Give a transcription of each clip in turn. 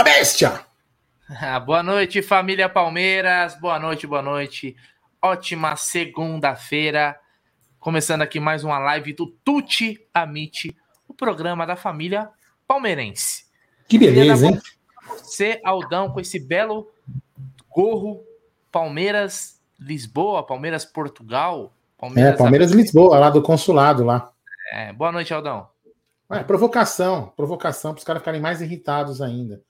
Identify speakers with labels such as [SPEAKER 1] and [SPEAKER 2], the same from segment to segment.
[SPEAKER 1] Uma bestia!
[SPEAKER 2] boa noite, família Palmeiras. Boa noite, boa noite. Ótima segunda-feira. Começando aqui mais uma live do Tuti Amite, o programa da família palmeirense.
[SPEAKER 1] Que beleza, hein?
[SPEAKER 2] Você, Aldão, com esse belo gorro Palmeiras Lisboa, Palmeiras Portugal.
[SPEAKER 1] Palmeiras é, Palmeiras Lisboa, lá do consulado lá.
[SPEAKER 2] É, boa noite, Aldão.
[SPEAKER 1] É, provocação, provocação para os caras ficarem mais irritados ainda.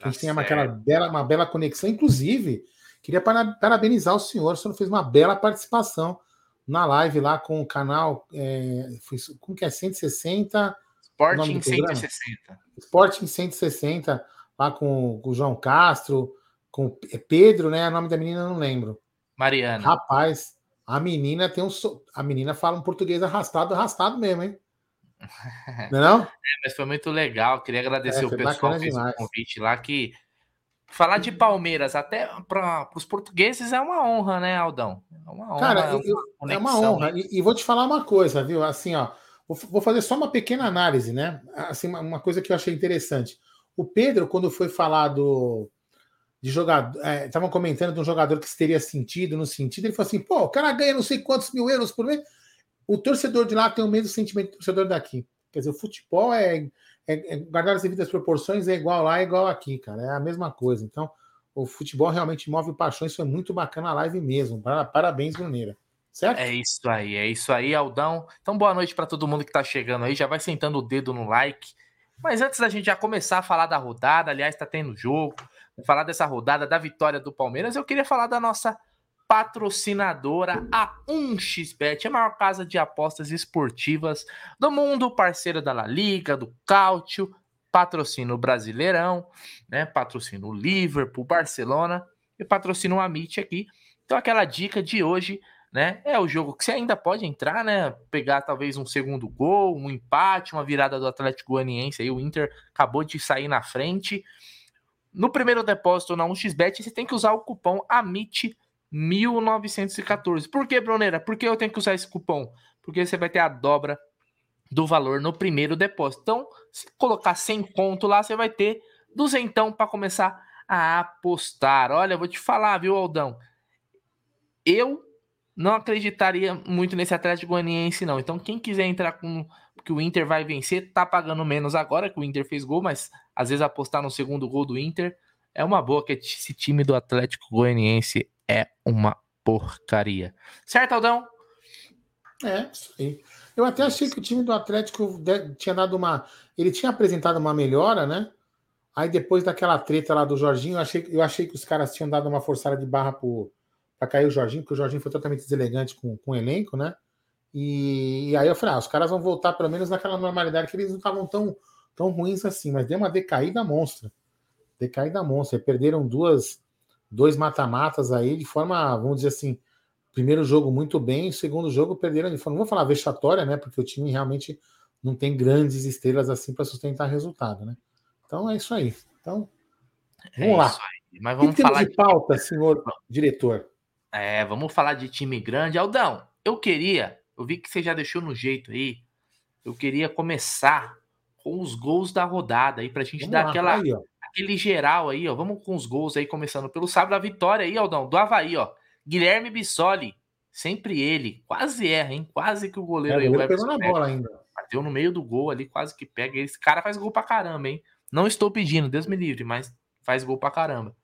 [SPEAKER 1] Tá a gente tem aquela bela, uma bela conexão. Inclusive, queria parabenizar o senhor, o senhor fez uma bela participação na live lá com o canal. É, foi, como que é? 160.
[SPEAKER 2] Sporting 160.
[SPEAKER 1] Sporting 160, lá com, com o João Castro, com é Pedro, né? O nome da menina eu não lembro.
[SPEAKER 2] Mariana.
[SPEAKER 1] Rapaz, a menina tem um. A menina fala um português arrastado, arrastado mesmo, hein? Não é, não? É,
[SPEAKER 2] mas foi muito legal. Queria agradecer é, o pessoal que fez o convite lá. Que falar de Palmeiras até para os portugueses é uma honra, né, Aldão?
[SPEAKER 1] É uma honra. Cara, eu, é uma honra. E, e, vou te falar uma coisa, viu? Assim, ó, vou fazer só uma pequena análise, né? Assim, uma, uma coisa que eu achei interessante. O Pedro, quando foi falar do de jogador, estavam é, comentando de um jogador que teria sentido, no sentido, ele falou assim: pô, o cara ganha não sei quantos mil euros por mês o torcedor de lá tem o mesmo sentimento do torcedor daqui. Quer dizer, o futebol é, é, é guardar as devidas proporções, é igual lá, é igual aqui, cara. É a mesma coisa. Então, o futebol realmente move paixões. Foi muito bacana a live mesmo. Parabéns, Bruneira. Certo?
[SPEAKER 2] É isso aí, é isso aí, Aldão. Então, boa noite para todo mundo que está chegando aí. Já vai sentando o dedo no like. Mas antes da gente já começar a falar da rodada, aliás, está tendo jogo, falar dessa rodada, da vitória do Palmeiras, eu queria falar da nossa patrocinadora a 1xBet, a maior casa de apostas esportivas do mundo, parceira da La Liga, do Cáutio, patrocina o Brasileirão, né? Patrocina o Liverpool, Barcelona e patrocina o Amit aqui. Então aquela dica de hoje, né, é o jogo que você ainda pode entrar, né, pegar talvez um segundo gol, um empate, uma virada do Atlético Goianiense, aí o Inter acabou de sair na frente. No primeiro depósito na 1xBet, você tem que usar o cupom AMIT 1914. Por que, Bruneira? Por que eu tenho que usar esse cupom? Porque você vai ter a dobra do valor no primeiro depósito. Então, se colocar 100 ponto lá, você vai ter duzentão para começar a apostar. Olha, vou te falar, viu, Aldão? Eu não acreditaria muito nesse Atlético Goianiense, não. Então, quem quiser entrar com que o Inter vai vencer, tá pagando menos agora que o Inter fez gol, mas às vezes apostar no segundo gol do Inter é uma boa, que esse time do Atlético Goianiense é uma porcaria. Certo, Aldão?
[SPEAKER 1] É, isso aí. Eu até achei que o time do Atlético tinha dado uma. Ele tinha apresentado uma melhora, né? Aí depois daquela treta lá do Jorginho, eu achei, eu achei que os caras tinham dado uma forçada de barra para cair o Jorginho, porque o Jorginho foi totalmente deselegante com, com o elenco, né? E, e, aí eu falei, ah, os caras vão voltar pelo menos naquela normalidade que eles não estavam tão, tão ruins assim, mas deu uma decaída monstra. Decaída monstra. Perderam duas, dois mata-matas aí de forma, vamos dizer assim, primeiro jogo muito bem, segundo jogo perderam de forma, não vou falar vexatória, né? Porque o time realmente não tem grandes estrelas assim para sustentar resultado, né? Então é isso aí. Então, é vamos é lá.
[SPEAKER 2] Mas vamos falar
[SPEAKER 1] de pauta, de... senhor diretor.
[SPEAKER 2] É, vamos falar de time grande. Aldão, eu queria, eu vi que você já deixou no jeito aí. Eu queria começar com os gols da rodada aí pra gente vamos dar lá, aquela aí, aquele geral aí, ó. Vamos com os gols aí, começando pelo sábado, a vitória aí, Aldão, do Havaí, ó. Guilherme Bissoli, sempre ele, quase erra, hein? Quase que o goleiro
[SPEAKER 1] é, aí, o pegou na bola ainda.
[SPEAKER 2] Bateu no meio do gol ali, quase que pega. Esse cara faz gol pra caramba, hein? Não estou pedindo, Deus me livre, mas faz gol pra caramba.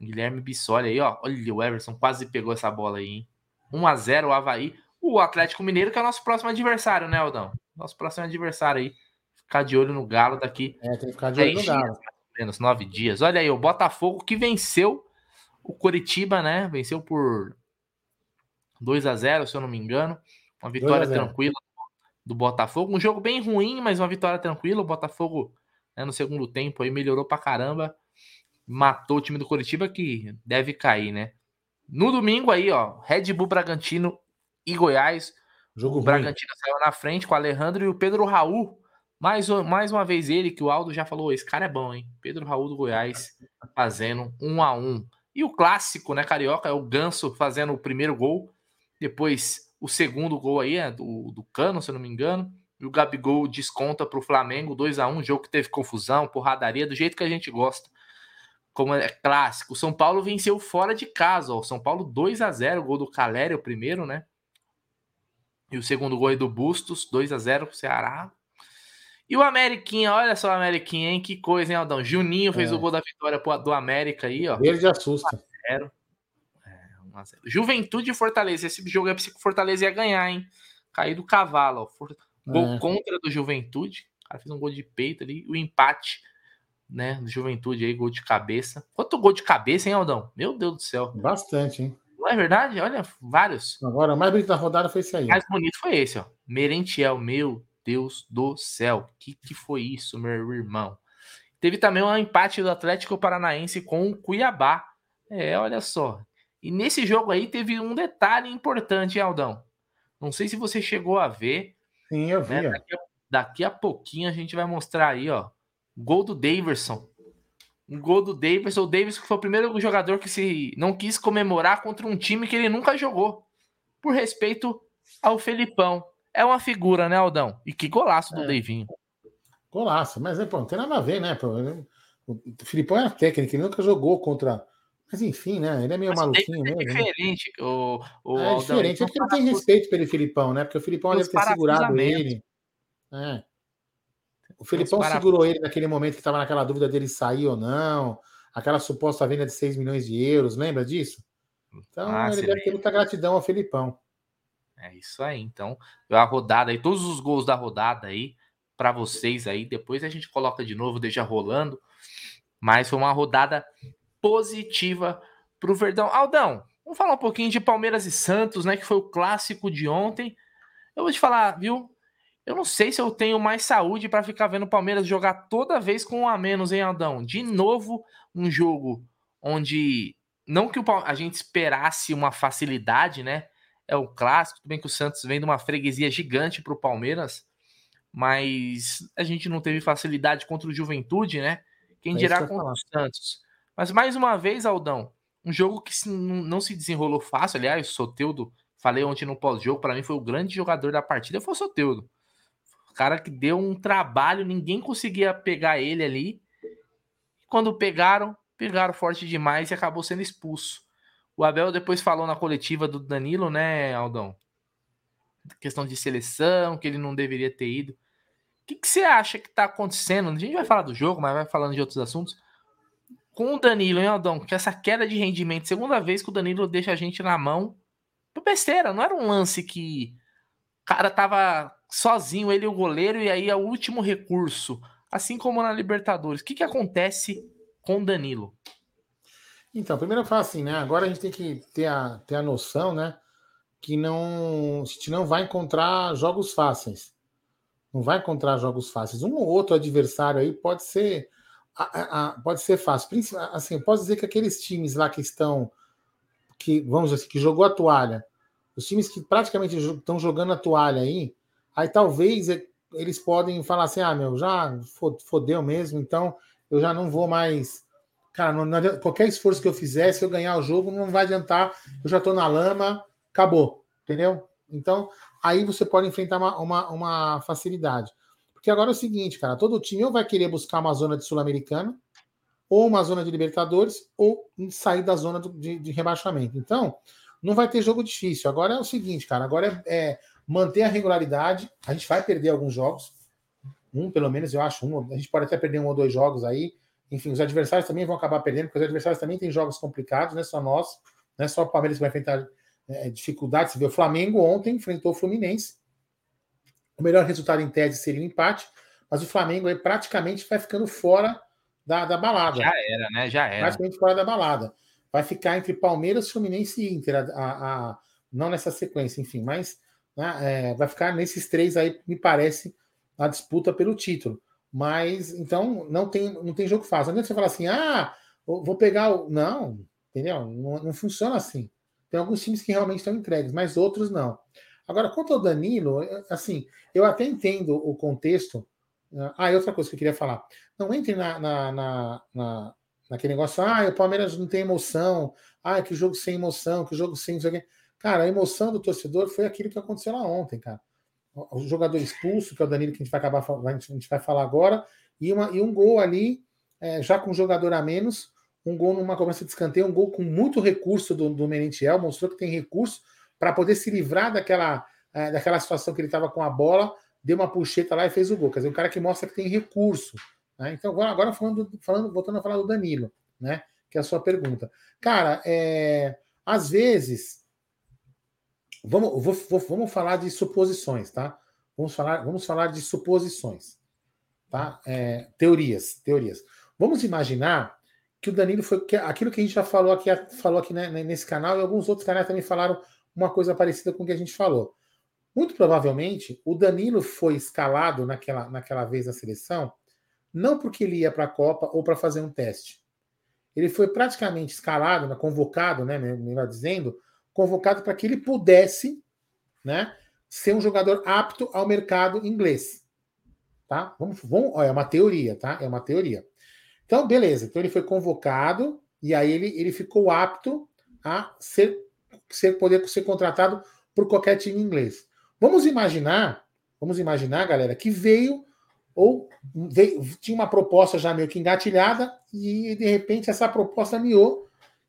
[SPEAKER 2] Guilherme Bissoli aí, ó. Olha, o Everson quase pegou essa bola aí, hein? 1x0 o Havaí. O Atlético Mineiro, que é o nosso próximo adversário, né, Aldão? Nosso próximo adversário aí. Ficar de olho no Galo daqui.
[SPEAKER 1] É, tem que ficar de olho no Galo
[SPEAKER 2] menos nove dias. Olha aí, o Botafogo que venceu o Coritiba, né? Venceu por 2 a 0 se eu não me engano. Uma vitória tranquila do Botafogo. Um jogo bem ruim, mas uma vitória tranquila. O Botafogo, né, no segundo tempo, aí melhorou pra caramba. Matou o time do Coritiba, que deve cair, né? No domingo aí, ó, Red Bull Bragantino e Goiás. Jogo o Bragantino ruim. saiu na frente com o Alejandro e o Pedro Raul mais, mais uma vez ele, que o Aldo já falou, esse cara é bom, hein? Pedro Raul do Goiás fazendo um a um. E o clássico, né, Carioca, é o Ganso fazendo o primeiro gol. Depois o segundo gol aí é do, do Cano, se eu não me engano. E o Gabigol desconta para o Flamengo 2 a 1 jogo que teve confusão, porradaria, do jeito que a gente gosta. como é clássico, o São Paulo venceu fora de casa. Ó. O São Paulo 2 a 0 gol do Caleri, o primeiro, né? E o segundo gol é do Bustos, 2 a 0 pro Ceará. E o Ameriquinha, olha só o Ameriquinha, hein? Que coisa, hein, Aldão? Juninho fez é. o gol da vitória do América aí, ó.
[SPEAKER 1] Verde assusta.
[SPEAKER 2] 1 0 É, 1 0 Juventude e Fortaleza. Esse jogo é pra que Fortaleza ia ganhar, hein? Cair do cavalo, ó. For... Gol é. contra do Juventude. O cara fez um gol de peito ali. O empate, né? Do Juventude aí, gol de cabeça. Quanto gol de cabeça, hein, Aldão? Meu Deus do céu.
[SPEAKER 1] Bastante, hein?
[SPEAKER 2] Não é verdade? Olha, vários.
[SPEAKER 1] Agora, o mais bonito da rodada foi esse aí. O
[SPEAKER 2] mais bonito foi esse, ó. Merentiel, meu Deus do céu, que que foi isso, meu irmão? Teve também um empate do Atlético Paranaense com o Cuiabá. É, olha só. E nesse jogo aí teve um detalhe importante, Aldão. Não sei se você chegou a ver.
[SPEAKER 1] Sim, eu vi. Né?
[SPEAKER 2] Daqui, a, daqui, a, pouquinho a gente vai mostrar aí, ó. Gol do Daverson. Um gol do Davidson. O Davidson foi o primeiro jogador que se não quis comemorar contra um time que ele nunca jogou. Por respeito ao Felipão é uma figura, né, Aldão? E que golaço do é. Deivinho.
[SPEAKER 1] Golaço, mas é, pô, não tem nada a ver, né? Pô, o Filipão é técnico, ele nunca jogou contra. Mas enfim, né? Ele é meio mas maluquinho
[SPEAKER 2] é
[SPEAKER 1] mesmo.
[SPEAKER 2] É diferente. Né? O, o
[SPEAKER 1] é Aldão, diferente, é porque ele tem respeito pelo Filipão, né? Porque o Filipão deve ter segurado ele. É. O Filipão segurou ele naquele momento que estava naquela dúvida dele sair ou não, aquela suposta venda de 6 milhões de euros, lembra disso? Então ah, ele deve ter muita gratidão ao Filipão.
[SPEAKER 2] É isso aí. Então, a rodada aí, todos os gols da rodada aí, para vocês aí. Depois a gente coloca de novo, deixa rolando. Mas foi uma rodada positiva para o Verdão. Aldão, vamos falar um pouquinho de Palmeiras e Santos, né? Que foi o clássico de ontem. Eu vou te falar, viu? Eu não sei se eu tenho mais saúde para ficar vendo o Palmeiras jogar toda vez com um a menos, hein, Aldão? De novo, um jogo onde. Não que a gente esperasse uma facilidade, né? É o clássico. Tudo bem que o Santos vem de uma freguesia gigante para o Palmeiras, mas a gente não teve facilidade contra o Juventude, né? Quem é dirá contra o Santos. Mas mais uma vez, Aldão, um jogo que não se desenrolou fácil. Aliás, o Soteudo, falei ontem no pós-jogo, para mim foi o grande jogador da partida, foi o Soteudo. O cara que deu um trabalho, ninguém conseguia pegar ele ali. Quando pegaram, pegaram forte demais e acabou sendo expulso. O Abel depois falou na coletiva do Danilo, né, Aldão? Questão de seleção, que ele não deveria ter ido. O que, que você acha que tá acontecendo? A gente vai falar do jogo, mas vai falando de outros assuntos. Com o Danilo, hein, Aldão? Que essa queda de rendimento, segunda vez que o Danilo deixa a gente na mão. Por besteira, não era um lance que o cara tava sozinho, ele e o goleiro, e aí é o último recurso. Assim como na Libertadores. O que, que acontece com o Danilo?
[SPEAKER 1] Então, primeiro eu falo assim, né? Agora a gente tem que ter a, ter a noção, né? Que não, a gente não vai encontrar jogos fáceis. Não vai encontrar jogos fáceis. Um ou outro adversário aí pode ser, a, a, pode ser fácil. Assim, posso dizer que aqueles times lá que estão, que vamos dizer assim, que jogou a toalha, os times que praticamente estão jogando a toalha aí, aí talvez eles podem falar assim, ah, meu, já fodeu mesmo, então eu já não vou mais Cara, não, não qualquer esforço que eu fizer, se eu ganhar o jogo, não vai adiantar. Eu já estou na lama, acabou. Entendeu? Então, aí você pode enfrentar uma, uma, uma, facilidade. Porque agora é o seguinte, cara, todo time ou vai querer buscar uma zona de Sul-Americana, ou uma zona de Libertadores, ou sair da zona do, de, de, rebaixamento. Então, não vai ter jogo difícil. Agora é o seguinte, cara, agora é, é, manter a regularidade. A gente vai perder alguns jogos. Um, pelo menos, eu acho. Um, a gente pode até perder um ou dois jogos aí enfim, os adversários também vão acabar perdendo, porque os adversários também têm jogos complicados, não é só nós, não é só o Palmeiras que vai enfrentar é, dificuldades. Você vê, o Flamengo ontem enfrentou o Fluminense. O melhor resultado em tese seria um empate, mas o Flamengo aí praticamente vai ficando fora da, da balada.
[SPEAKER 2] Já era, né? Já era.
[SPEAKER 1] Praticamente fora da balada. Vai ficar entre Palmeiras, Fluminense e Inter, a, a, a não nessa sequência, enfim, mas né, é, vai ficar nesses três aí, me parece, a disputa pelo título. Mas então não tem, não tem jogo fácil. Não adianta você falar assim, ah, vou pegar o. Não, entendeu? Não, não funciona assim. Tem alguns times que realmente estão entregues, mas outros não. Agora, quanto ao Danilo, assim, eu até entendo o contexto. Né? Ah, e outra coisa que eu queria falar. Não entre na, na, na, na naquele negócio, ah, o Palmeiras não tem emoção, ah, que jogo sem emoção, que jogo sem. Cara, a emoção do torcedor foi aquilo que aconteceu lá ontem, cara o jogador expulso, que é o Danilo, que a gente vai acabar a gente vai falar agora, e, uma, e um gol ali, é, já com um jogador a menos, um gol numa cobrança de escanteio, um gol com muito recurso do, do Merentiel, mostrou que tem recurso para poder se livrar daquela, é, daquela situação que ele estava com a bola, deu uma puxeta lá e fez o gol. Quer dizer, um cara que mostra que tem recurso. Né? Então, agora, agora falando, falando, voltando a falar do Danilo, né? Que é a sua pergunta. Cara, é, às vezes. Vamos, vou, vou, vamos falar de suposições, tá? Vamos falar, vamos falar de suposições, tá? É, teorias, teorias. Vamos imaginar que o Danilo foi que, aquilo que a gente já falou aqui, falou aqui né, nesse canal e alguns outros canais também falaram uma coisa parecida com o que a gente falou. Muito provavelmente o Danilo foi escalado naquela, naquela vez na seleção não porque ele ia para a Copa ou para fazer um teste. Ele foi praticamente escalado, né, convocado, né, melhor dizendo, convocado para que ele pudesse, né, ser um jogador apto ao mercado inglês. Tá? Vamos, vamos, ó, é uma teoria, tá? É uma teoria. Então, beleza. Então ele foi convocado e aí ele, ele ficou apto a ser, ser poder ser contratado por qualquer time inglês. Vamos imaginar, vamos imaginar, galera, que veio ou veio, tinha uma proposta já meio que engatilhada e de repente essa proposta miou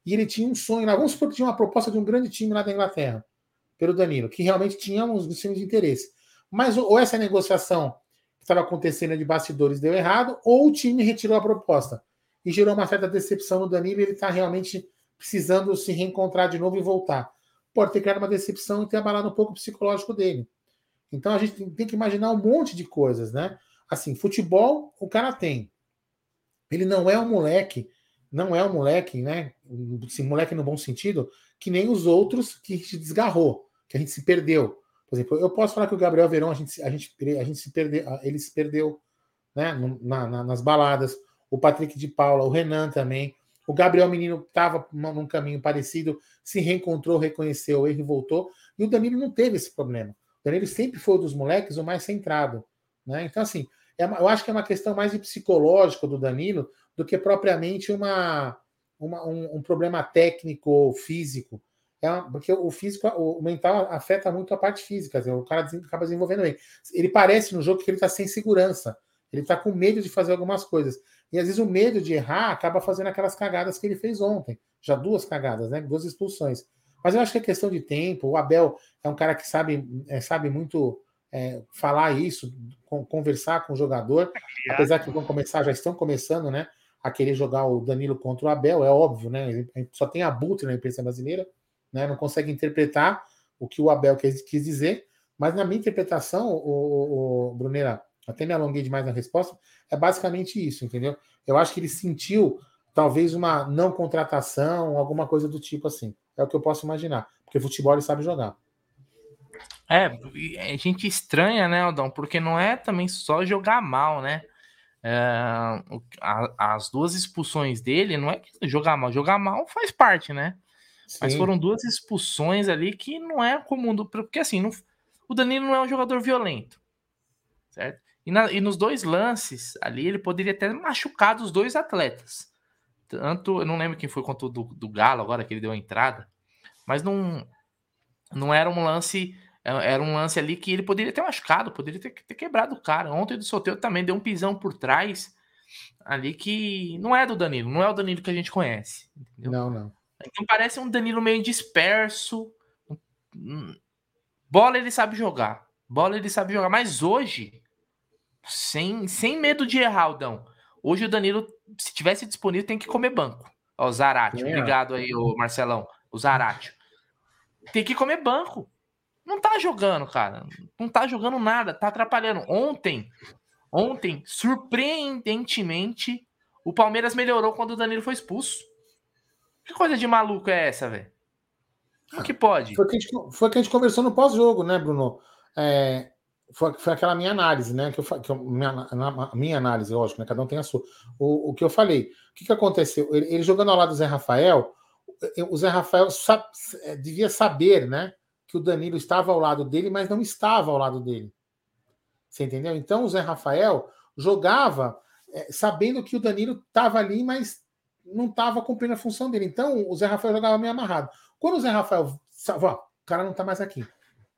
[SPEAKER 1] e ele tinha um sonho lá. Vamos supor que tinha uma proposta de um grande time lá da Inglaterra, pelo Danilo, que realmente tinha uns times de interesse. Mas ou essa negociação que estava acontecendo de bastidores deu errado, ou o time retirou a proposta e gerou uma certa decepção no Danilo e ele está realmente precisando se reencontrar de novo e voltar. Pode ter criado uma decepção e ter abalado um pouco o psicológico dele. Então a gente tem que imaginar um monte de coisas, né? Assim, futebol o cara tem. Ele não é um moleque, não é um moleque, né? Esse moleque no bom sentido, que nem os outros que a gente desgarrou, que a gente se perdeu. Por exemplo, eu posso falar que o Gabriel Verão, a gente, a gente, a gente se perdeu, ele se perdeu né? Na, na, nas baladas. O Patrick de Paula, o Renan também. O Gabriel Menino estava num caminho parecido, se reencontrou, reconheceu o erro e voltou. E o Danilo não teve esse problema. O Danilo sempre foi dos moleques o mais centrado. Né? Então, assim, é, eu acho que é uma questão mais de psicológico do Danilo do que propriamente uma, uma um, um, problema técnico ou físico. É uma, porque o físico, o mental afeta muito a parte física, o cara acaba desenvolvendo bem. Ele parece no jogo que ele está sem segurança, ele está com medo de fazer algumas coisas. E às vezes o medo de errar acaba fazendo aquelas cagadas que ele fez ontem. Já duas cagadas, né? Duas expulsões. Mas eu acho que é questão de tempo. O Abel é um cara que sabe, é, sabe muito é, falar isso, conversar com o jogador, apesar que vão começar, já estão começando, né? A querer jogar o Danilo contra o Abel, é óbvio, né? Só tem abutre na imprensa brasileira, né? Não consegue interpretar o que o Abel quis, dizer, mas na minha interpretação, o, o, o Brunera, até me alonguei demais na resposta, é basicamente isso, entendeu? Eu acho que ele sentiu talvez uma não contratação, alguma coisa do tipo assim. É o que eu posso imaginar, porque futebol ele sabe jogar.
[SPEAKER 2] É, a gente estranha, né, Aldão? Porque não é também só jogar mal, né? A, as duas expulsões dele não é que jogar mal, jogar mal faz parte, né? Sim. Mas foram duas expulsões ali que não é comum, do, porque assim, não, o Danilo não é um jogador violento, certo? E, na, e, nos dois lances ali, ele poderia ter machucado os dois atletas. Tanto, eu não lembro quem foi contra o do, do Galo agora, que ele deu a entrada, mas não, não era um lance era um lance ali que ele poderia ter machucado, poderia ter, ter quebrado o cara. Ontem do Soteiro também deu um pisão por trás ali que não é do Danilo, não é o Danilo que a gente conhece.
[SPEAKER 1] Entendeu? Não, não.
[SPEAKER 2] Então parece um Danilo meio disperso. Bola ele sabe jogar. Bola ele sabe jogar. Mas hoje, sem, sem medo de errar, Aldão. Hoje o Danilo, se tivesse disponível, tem que comer banco. Ó, o Zarate. É. Obrigado aí, o Marcelão. O Zarate. Tem que comer banco. Não tá jogando, cara. Não tá jogando nada, tá atrapalhando. Ontem, ontem, surpreendentemente, o Palmeiras melhorou quando o Danilo foi expulso. Que coisa de maluco é essa, velho? O que pode?
[SPEAKER 1] Foi o que, que a gente conversou no pós-jogo, né, Bruno? É, foi, foi, aquela minha análise, né? Que eu, que eu, minha, minha análise, lógico, né? Cada um tem a sua. O, o que eu falei. O que, que aconteceu? Ele, ele, jogando ao lado do Zé Rafael, o Zé Rafael é, devia saber, né? Que o Danilo estava ao lado dele, mas não estava ao lado dele. Você entendeu? Então o Zé Rafael jogava é, sabendo que o Danilo estava ali, mas não estava cumprindo a função dele. Então o Zé Rafael jogava meio amarrado. Quando o Zé Rafael, ó, o cara não está mais aqui.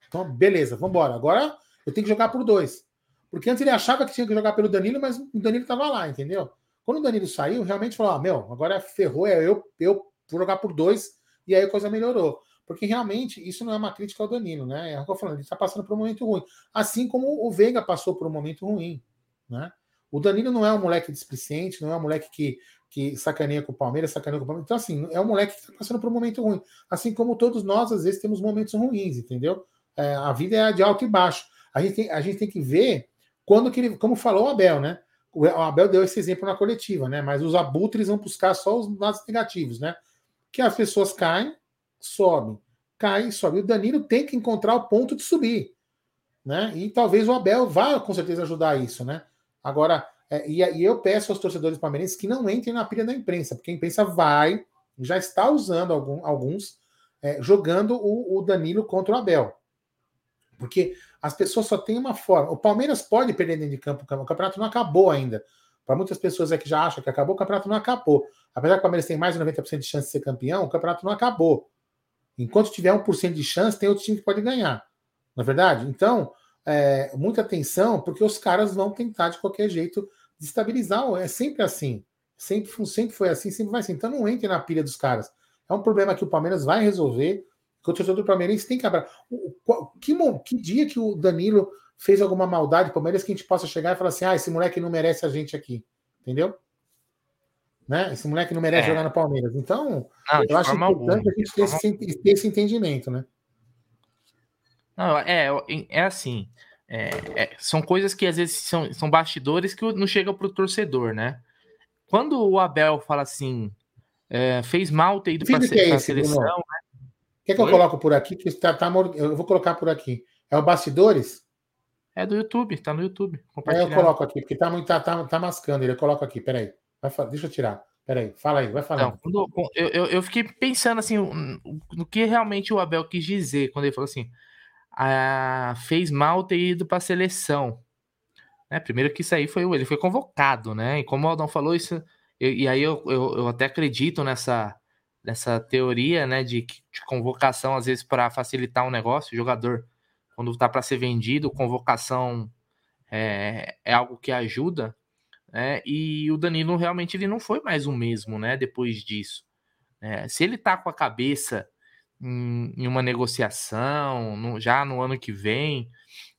[SPEAKER 1] Então, beleza, vamos embora. Agora eu tenho que jogar por dois. Porque antes ele achava que tinha que jogar pelo Danilo, mas o Danilo estava lá, entendeu? Quando o Danilo saiu, realmente falou: ah, meu, agora ferrou, é eu, eu vou jogar por dois, e aí a coisa melhorou. Porque realmente isso não é uma crítica ao Danilo, né? É o que eu falando, ele está passando por um momento ruim. Assim como o Veiga passou por um momento ruim, né? O Danilo não é um moleque displicente, não é um moleque que, que sacaneia com o Palmeiras, sacaneia com o Palmeiras. Então, assim, é um moleque que está passando por um momento ruim. Assim como todos nós, às vezes, temos momentos ruins, entendeu? É, a vida é de alto e baixo. A gente tem, a gente tem que ver quando que ele, como falou o Abel, né? O Abel deu esse exemplo na coletiva, né? Mas os abutres vão buscar só os lados negativos, né? Que as pessoas caem, sobem, caem, sobem. O Danilo tem que encontrar o ponto de subir, né? E talvez o Abel vá com certeza ajudar isso, né? Agora, é, e, e, eu peço aos torcedores palmeirenses que não entrem na pilha da imprensa, porque a imprensa vai, já está usando algum, alguns, é, jogando o, o, Danilo contra o Abel. Porque as pessoas só têm uma forma. O Palmeiras pode perder dentro de campo, o campeonato não acabou ainda. Para muitas pessoas é que já acham que acabou, o campeonato não acabou. Apesar que o Palmeiras tem mais de 90% de chance de ser campeão, o campeonato não acabou. Enquanto tiver 1% de chance, tem outro time que pode ganhar. Não é verdade? Então, é, muita atenção, porque os caras vão tentar de qualquer jeito destabilizar. É sempre assim. Sempre, sempre foi assim, sempre vai assim. Então não entre na pilha dos caras. É um problema que o Palmeiras vai resolver, que o torcedor do Palmeirense tem que abrir. Que, que dia que o Danilo fez alguma maldade Palmeiras que a gente possa chegar e falar assim: ah, esse moleque não merece a gente aqui. Entendeu? Né? Esse moleque não merece é. jogar no Palmeiras. Então, não, eu acho importante alguma. a gente ter esse, ter esse entendimento, né?
[SPEAKER 2] Não, é, é assim. É, é, são coisas que às vezes são, são bastidores que não chegam para o torcedor, né? Quando o Abel fala assim, é, fez mal ter ido para
[SPEAKER 1] é a seleção. Né? Quer que eu coloco por aqui? Que tá, tá, eu vou colocar por aqui. É o bastidores?
[SPEAKER 2] É do YouTube, tá no YouTube.
[SPEAKER 1] É, eu coloco aqui, porque tá muito tá, tá, tá mascando ele. Eu coloco aqui, peraí. Deixa eu tirar. Peraí, fala aí, vai.
[SPEAKER 2] Então, quando, eu, eu, eu, fiquei pensando assim, no que realmente o Abel quis dizer quando ele falou assim: a, fez mal ter ido para a seleção. Né? Primeiro que isso aí foi ele foi convocado, né? E como o Aldão falou isso, e, e aí eu, eu, eu, até acredito nessa, nessa teoria, né, de, de convocação às vezes para facilitar um negócio. O jogador quando está para ser vendido, convocação é, é algo que ajuda. Né? E o Danilo realmente ele não foi mais o mesmo, né? Depois disso, é, se ele tá com a cabeça em, em uma negociação no, já no ano que vem.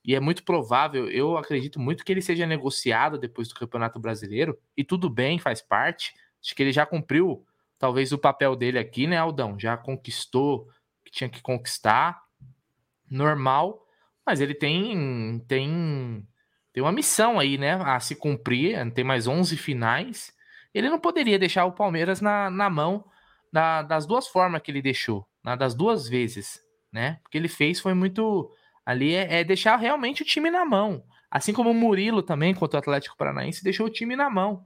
[SPEAKER 2] E é muito provável, eu acredito muito que ele seja negociado depois do Campeonato Brasileiro. E tudo bem, faz parte. Acho que ele já cumpriu, talvez, o papel dele aqui, né, Aldão? Já conquistou o que tinha que conquistar. Normal. Mas ele tem, tem, tem uma missão aí, né? A se cumprir. Tem mais 11 finais. Ele não poderia deixar o Palmeiras na, na mão da, das duas formas que ele deixou né, das duas vezes, né? O que ele fez foi muito ali é, é, deixar realmente o time na mão. Assim como o Murilo também contra o Atlético Paranaense deixou o time na mão.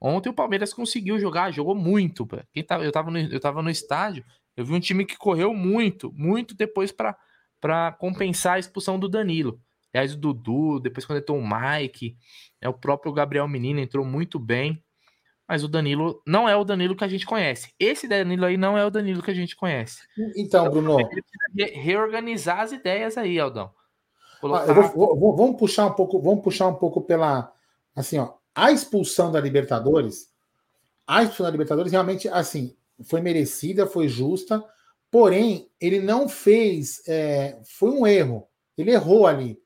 [SPEAKER 2] Ontem o Palmeiras conseguiu jogar, jogou muito. Quem tava, eu, tava no, eu tava no estádio, eu vi um time que correu muito, muito depois para compensar a expulsão do Danilo. Aliás, o Dudu, depois quando entrou o Mike, é o próprio Gabriel Menino entrou muito bem mas o Danilo não é o Danilo que a gente conhece. Esse Danilo aí não é o Danilo que a gente conhece.
[SPEAKER 1] Então, Bruno.
[SPEAKER 2] Ele precisa reorganizar as ideias aí, Aldão.
[SPEAKER 1] Colocar... Ah, vou, vou, vamos puxar um pouco, vamos puxar um pouco pela. Assim, ó, a expulsão da Libertadores, a expulsão da Libertadores realmente, assim, foi merecida, foi justa, porém, ele não fez. É, foi um erro. Ele errou ali.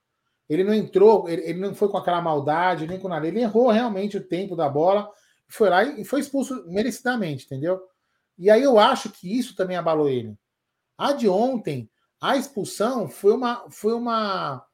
[SPEAKER 1] Ele não entrou, ele, ele não foi com aquela maldade, nem com nada. Ele errou realmente o tempo da bola foi lá e foi expulso merecidamente, entendeu? E aí eu acho que isso também abalou ele. A de ontem, a expulsão foi uma, foi uma,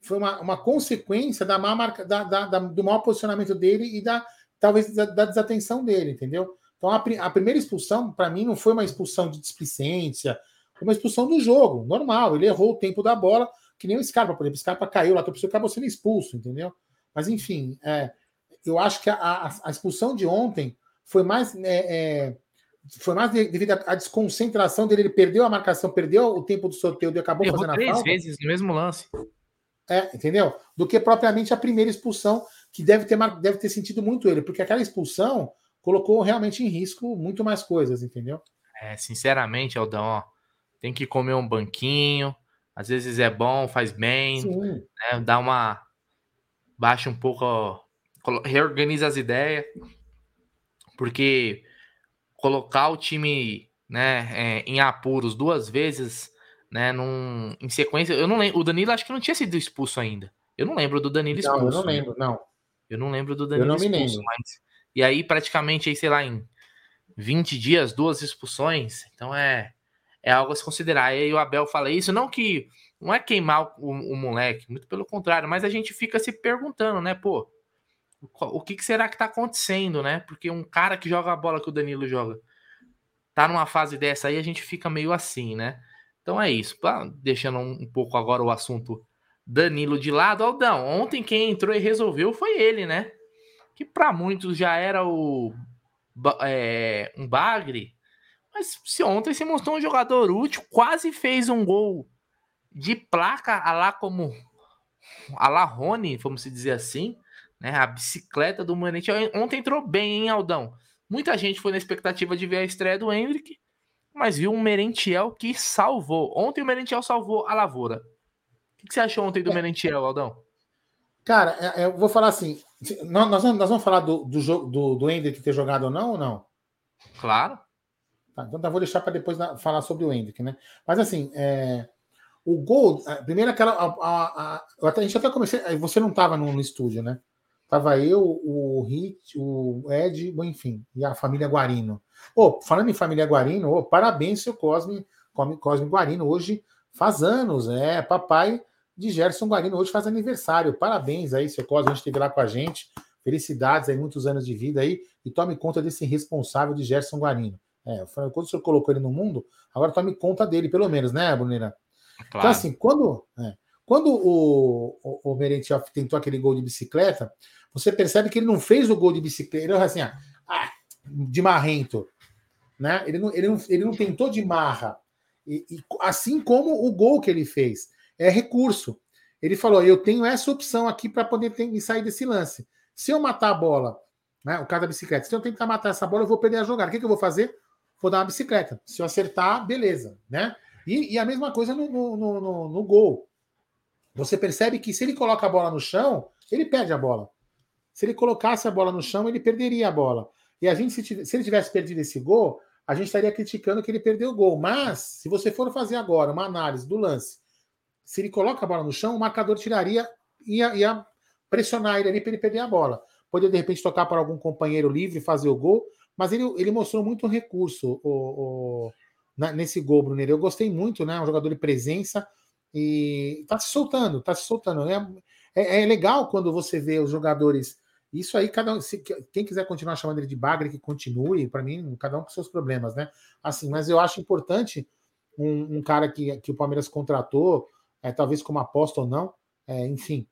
[SPEAKER 1] foi uma, uma consequência da má marca, da, da, da, do mau posicionamento dele e da talvez da, da desatenção dele, entendeu? Então a, a primeira expulsão, para mim, não foi uma expulsão de displicência, foi uma expulsão do jogo, normal. Ele errou o tempo da bola, que nem o Scarpa, por exemplo. O Scarpa caiu lá, a pessoa acabou sendo expulso, entendeu? Mas enfim, é, eu acho que a, a expulsão de ontem foi mais. É, é, foi mais devido à desconcentração dele, ele perdeu a marcação, perdeu o tempo do sorteio e acabou Errou fazendo
[SPEAKER 2] a falta. três vezes no mesmo lance.
[SPEAKER 1] É, entendeu? Do que propriamente a primeira expulsão, que deve ter, deve ter sentido muito ele, porque aquela expulsão colocou realmente em risco muito mais coisas, entendeu?
[SPEAKER 2] É, sinceramente, Aldão, ó, tem que comer um banquinho, às vezes é bom, faz bem, né, dá uma. baixa um pouco ó, reorganiza as ideias. porque colocar o time né, é, em apuros duas vezes, né, num, em sequência. Eu não lembro. O Danilo acho que não tinha sido expulso ainda. Eu não lembro do Danilo expulso.
[SPEAKER 1] Não, eu não lembro, não.
[SPEAKER 2] Eu não lembro do Danilo
[SPEAKER 1] eu não expulso, me lembro.
[SPEAKER 2] mas. E aí, praticamente, aí, sei lá, em 20 dias, duas expulsões. Então é, é algo a se considerar. E aí o Abel fala isso, não que. Não é queimar o, o moleque, muito pelo contrário, mas a gente fica se perguntando, né, pô, o que, que será que tá acontecendo, né? Porque um cara que joga a bola que o Danilo joga tá numa fase dessa aí, a gente fica meio assim, né? Então é isso. Deixando um pouco agora o assunto Danilo de lado. Aldão, ontem quem entrou e resolveu foi ele, né? Que para muitos já era o é, um bagre. Mas se ontem se mostrou um jogador útil, quase fez um gol de placa, a lá como a lá Rony, vamos dizer assim, né? A bicicleta do Merentiel. Ontem entrou bem, hein, Aldão? Muita gente foi na expectativa de ver a estreia do Hendrick, mas viu um Merentiel que salvou. Ontem o Merentiel salvou a lavoura. O que você achou ontem do é. Merentiel, Aldão?
[SPEAKER 1] Cara, é, é, eu vou falar assim. Nós, vamos, nós vamos falar do, do do, do Hendrick ter jogado ou não ou não?
[SPEAKER 2] Claro.
[SPEAKER 1] Tá, então tá, vou deixar para depois falar sobre o Hendrick, né? Mas assim, é, o gol, primeiro aquela. A, a, a, a, gente até comecei. Você não estava no, no estúdio, né? Tava eu, o Hit, o Ed, enfim, e a família Guarino. Oh, falando em família Guarino, oh, parabéns, seu Cosme, Cosme Guarino. Hoje faz anos, é papai de Gerson Guarino. Hoje faz aniversário. Parabéns aí, seu Cosme, a gente esteve lá com a gente. Felicidades aí, muitos anos de vida aí. E tome conta desse responsável de Gerson Guarino. É, quando o senhor colocou ele no mundo, agora tome conta dele, pelo menos, né, Brunera? Então, claro. Então, assim, quando, é, quando o, o, o tentou aquele gol de bicicleta, você percebe que ele não fez o gol de bicicleta, ele assim, ah, de marrento. Né? Ele, não, ele, não, ele não tentou de marra. E, e, assim como o gol que ele fez. É recurso. Ele falou: eu tenho essa opção aqui para poder ter, sair desse lance. Se eu matar a bola, né, o cara da bicicleta, se eu tentar matar essa bola, eu vou perder a jogada. O que, que eu vou fazer? Vou dar uma bicicleta. Se eu acertar, beleza. Né? E, e a mesma coisa no, no, no, no gol. Você percebe que se ele coloca a bola no chão, ele perde a bola. Se ele colocasse a bola no chão, ele perderia a bola. E a gente, se, se ele tivesse perdido esse gol, a gente estaria criticando que ele perdeu o gol. Mas, se você for fazer agora uma análise do lance, se ele coloca a bola no chão, o marcador tiraria e ia, ia pressionar ele ali para ele perder a bola. Poderia, de repente, tocar para algum companheiro livre fazer o gol, mas ele, ele mostrou muito recurso o, o, na, nesse gol, Brunner. Eu gostei muito, né? Um jogador de presença e tá se soltando, tá se soltando. Né? É, é legal quando você vê os jogadores. Isso aí, cada um, se, quem quiser continuar chamando ele de bagre, que continue, para mim, cada um com seus problemas, né? Assim, mas eu acho importante um, um cara que, que o Palmeiras contratou, é, talvez como aposta ou não, é, enfim,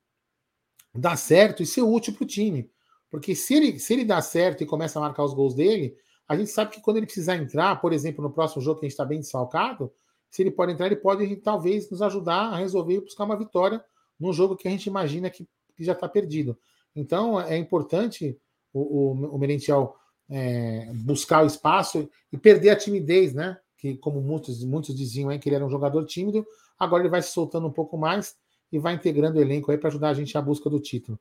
[SPEAKER 1] dar certo e ser útil para o time. Porque se ele, se ele dá certo e começa a marcar os gols dele, a gente sabe que quando ele precisar entrar, por exemplo, no próximo jogo que a gente está bem desfalcado, se ele pode entrar, ele pode talvez nos ajudar a resolver e buscar uma vitória num jogo que a gente imagina que, que já está perdido. Então é importante o, o, o Merentiel é, buscar o espaço e perder a timidez, né? Que, como muitos, muitos diziam aí, que ele era um jogador tímido, agora ele vai se soltando um pouco mais e vai integrando o elenco aí para ajudar a gente à busca do título.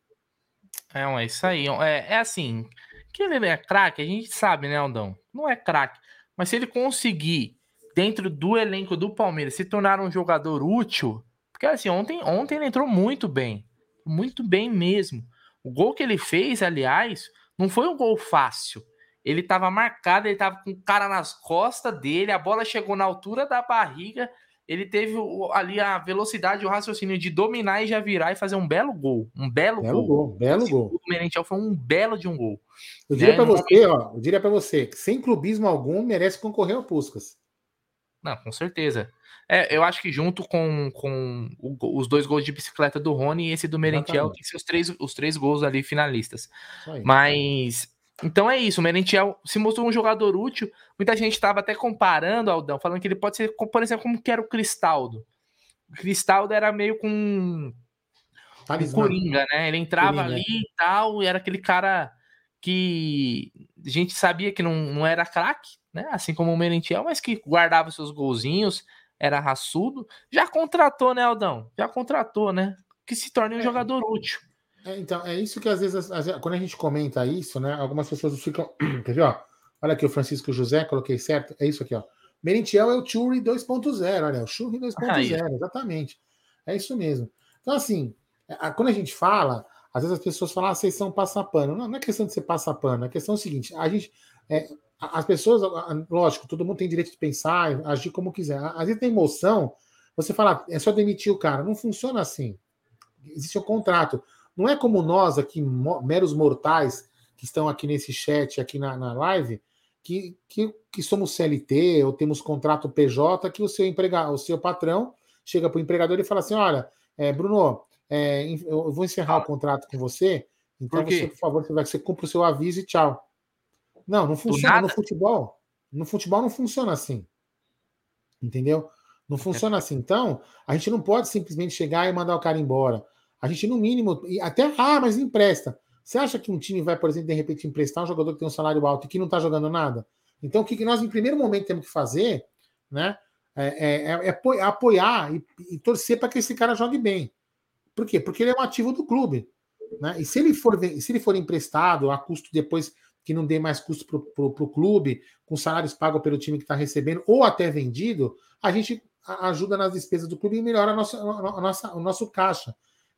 [SPEAKER 2] É, é isso aí. É, é assim, que ele é craque, a gente sabe, né, Aldão? Não é craque. Mas se ele conseguir, dentro do elenco do Palmeiras, se tornar um jogador útil, porque assim, ontem, ontem ele entrou muito bem. Muito bem mesmo. O gol que ele fez, aliás, não foi um gol fácil. Ele estava marcado, ele estava com o cara nas costas dele, a bola chegou na altura da barriga, ele teve ali a velocidade, o raciocínio de dominar e já virar e fazer um belo gol. Um belo,
[SPEAKER 1] belo gol. gol. Belo gol. O
[SPEAKER 2] Merentiel foi um belo de um gol.
[SPEAKER 1] Eu diria né? para você, ó, eu diria para você que sem clubismo algum merece concorrer ao Puscas.
[SPEAKER 2] Não, com certeza. É, eu acho que junto com, com o, os dois gols de bicicleta do Rony e esse do Merentiel, tem seus três, os três gols ali finalistas. Mas. Então é isso, o Merentiel se mostrou um jogador útil. Muita gente estava até comparando Aldão, falando que ele pode ser, por exemplo, como que era o Cristaldo. O Cristaldo era meio com um Coringa, né? Ele entrava Coringa. ali e tal, e era aquele cara que a gente sabia que não, não era craque, né? Assim como o Merentiel, mas que guardava seus golzinhos, era raçudo. Já contratou, né, Aldão? Já contratou, né? Que se torne um é. jogador útil.
[SPEAKER 1] É, então, é isso que às vezes, às vezes, quando a gente comenta isso, né? Algumas pessoas ficam. Quer ver, ó? Olha aqui o Francisco José, coloquei certo. É isso aqui, ó. Merentiel é o Churi 2.0, olha, o Churi 2.0, exatamente. É isso mesmo. Então, assim, quando a gente fala, às vezes as pessoas falam, ah, vocês são passapano. Não, não é questão de ser passapano, é questão é o seguinte: a gente. É, as pessoas, lógico, todo mundo tem direito de pensar, agir como quiser. Às vezes tem emoção, você fala, é só demitir o cara. Não funciona assim. Existe um contrato. Não é como nós aqui, meros mortais, que estão aqui nesse chat, aqui na, na live, que, que, que, somos CLT ou temos contrato PJ, que o seu empregado, o seu patrão chega para o empregador e fala assim: olha, é, Bruno, é, eu vou encerrar o contrato com você, então por você, por favor, você vai você cumpre o seu aviso e tchau. Não, não funciona no futebol. No futebol não funciona assim. Entendeu? Não funciona assim. Então, a gente não pode simplesmente chegar e mandar o cara embora. A gente, no mínimo, até, ah, mas empresta. Você acha que um time vai, por exemplo, de repente emprestar um jogador que tem um salário alto e que não está jogando nada? Então, o que nós, em primeiro momento, temos que fazer, né? É, é, é apoiar e, e torcer para que esse cara jogue bem. Por quê? Porque ele é um ativo do clube. Né? E se ele for, se ele for emprestado a custo depois que não dê mais custo para o clube, com salários pagos pelo time que está recebendo, ou até vendido, a gente ajuda nas despesas do clube e melhora a nossa, a nossa, o nosso caixa.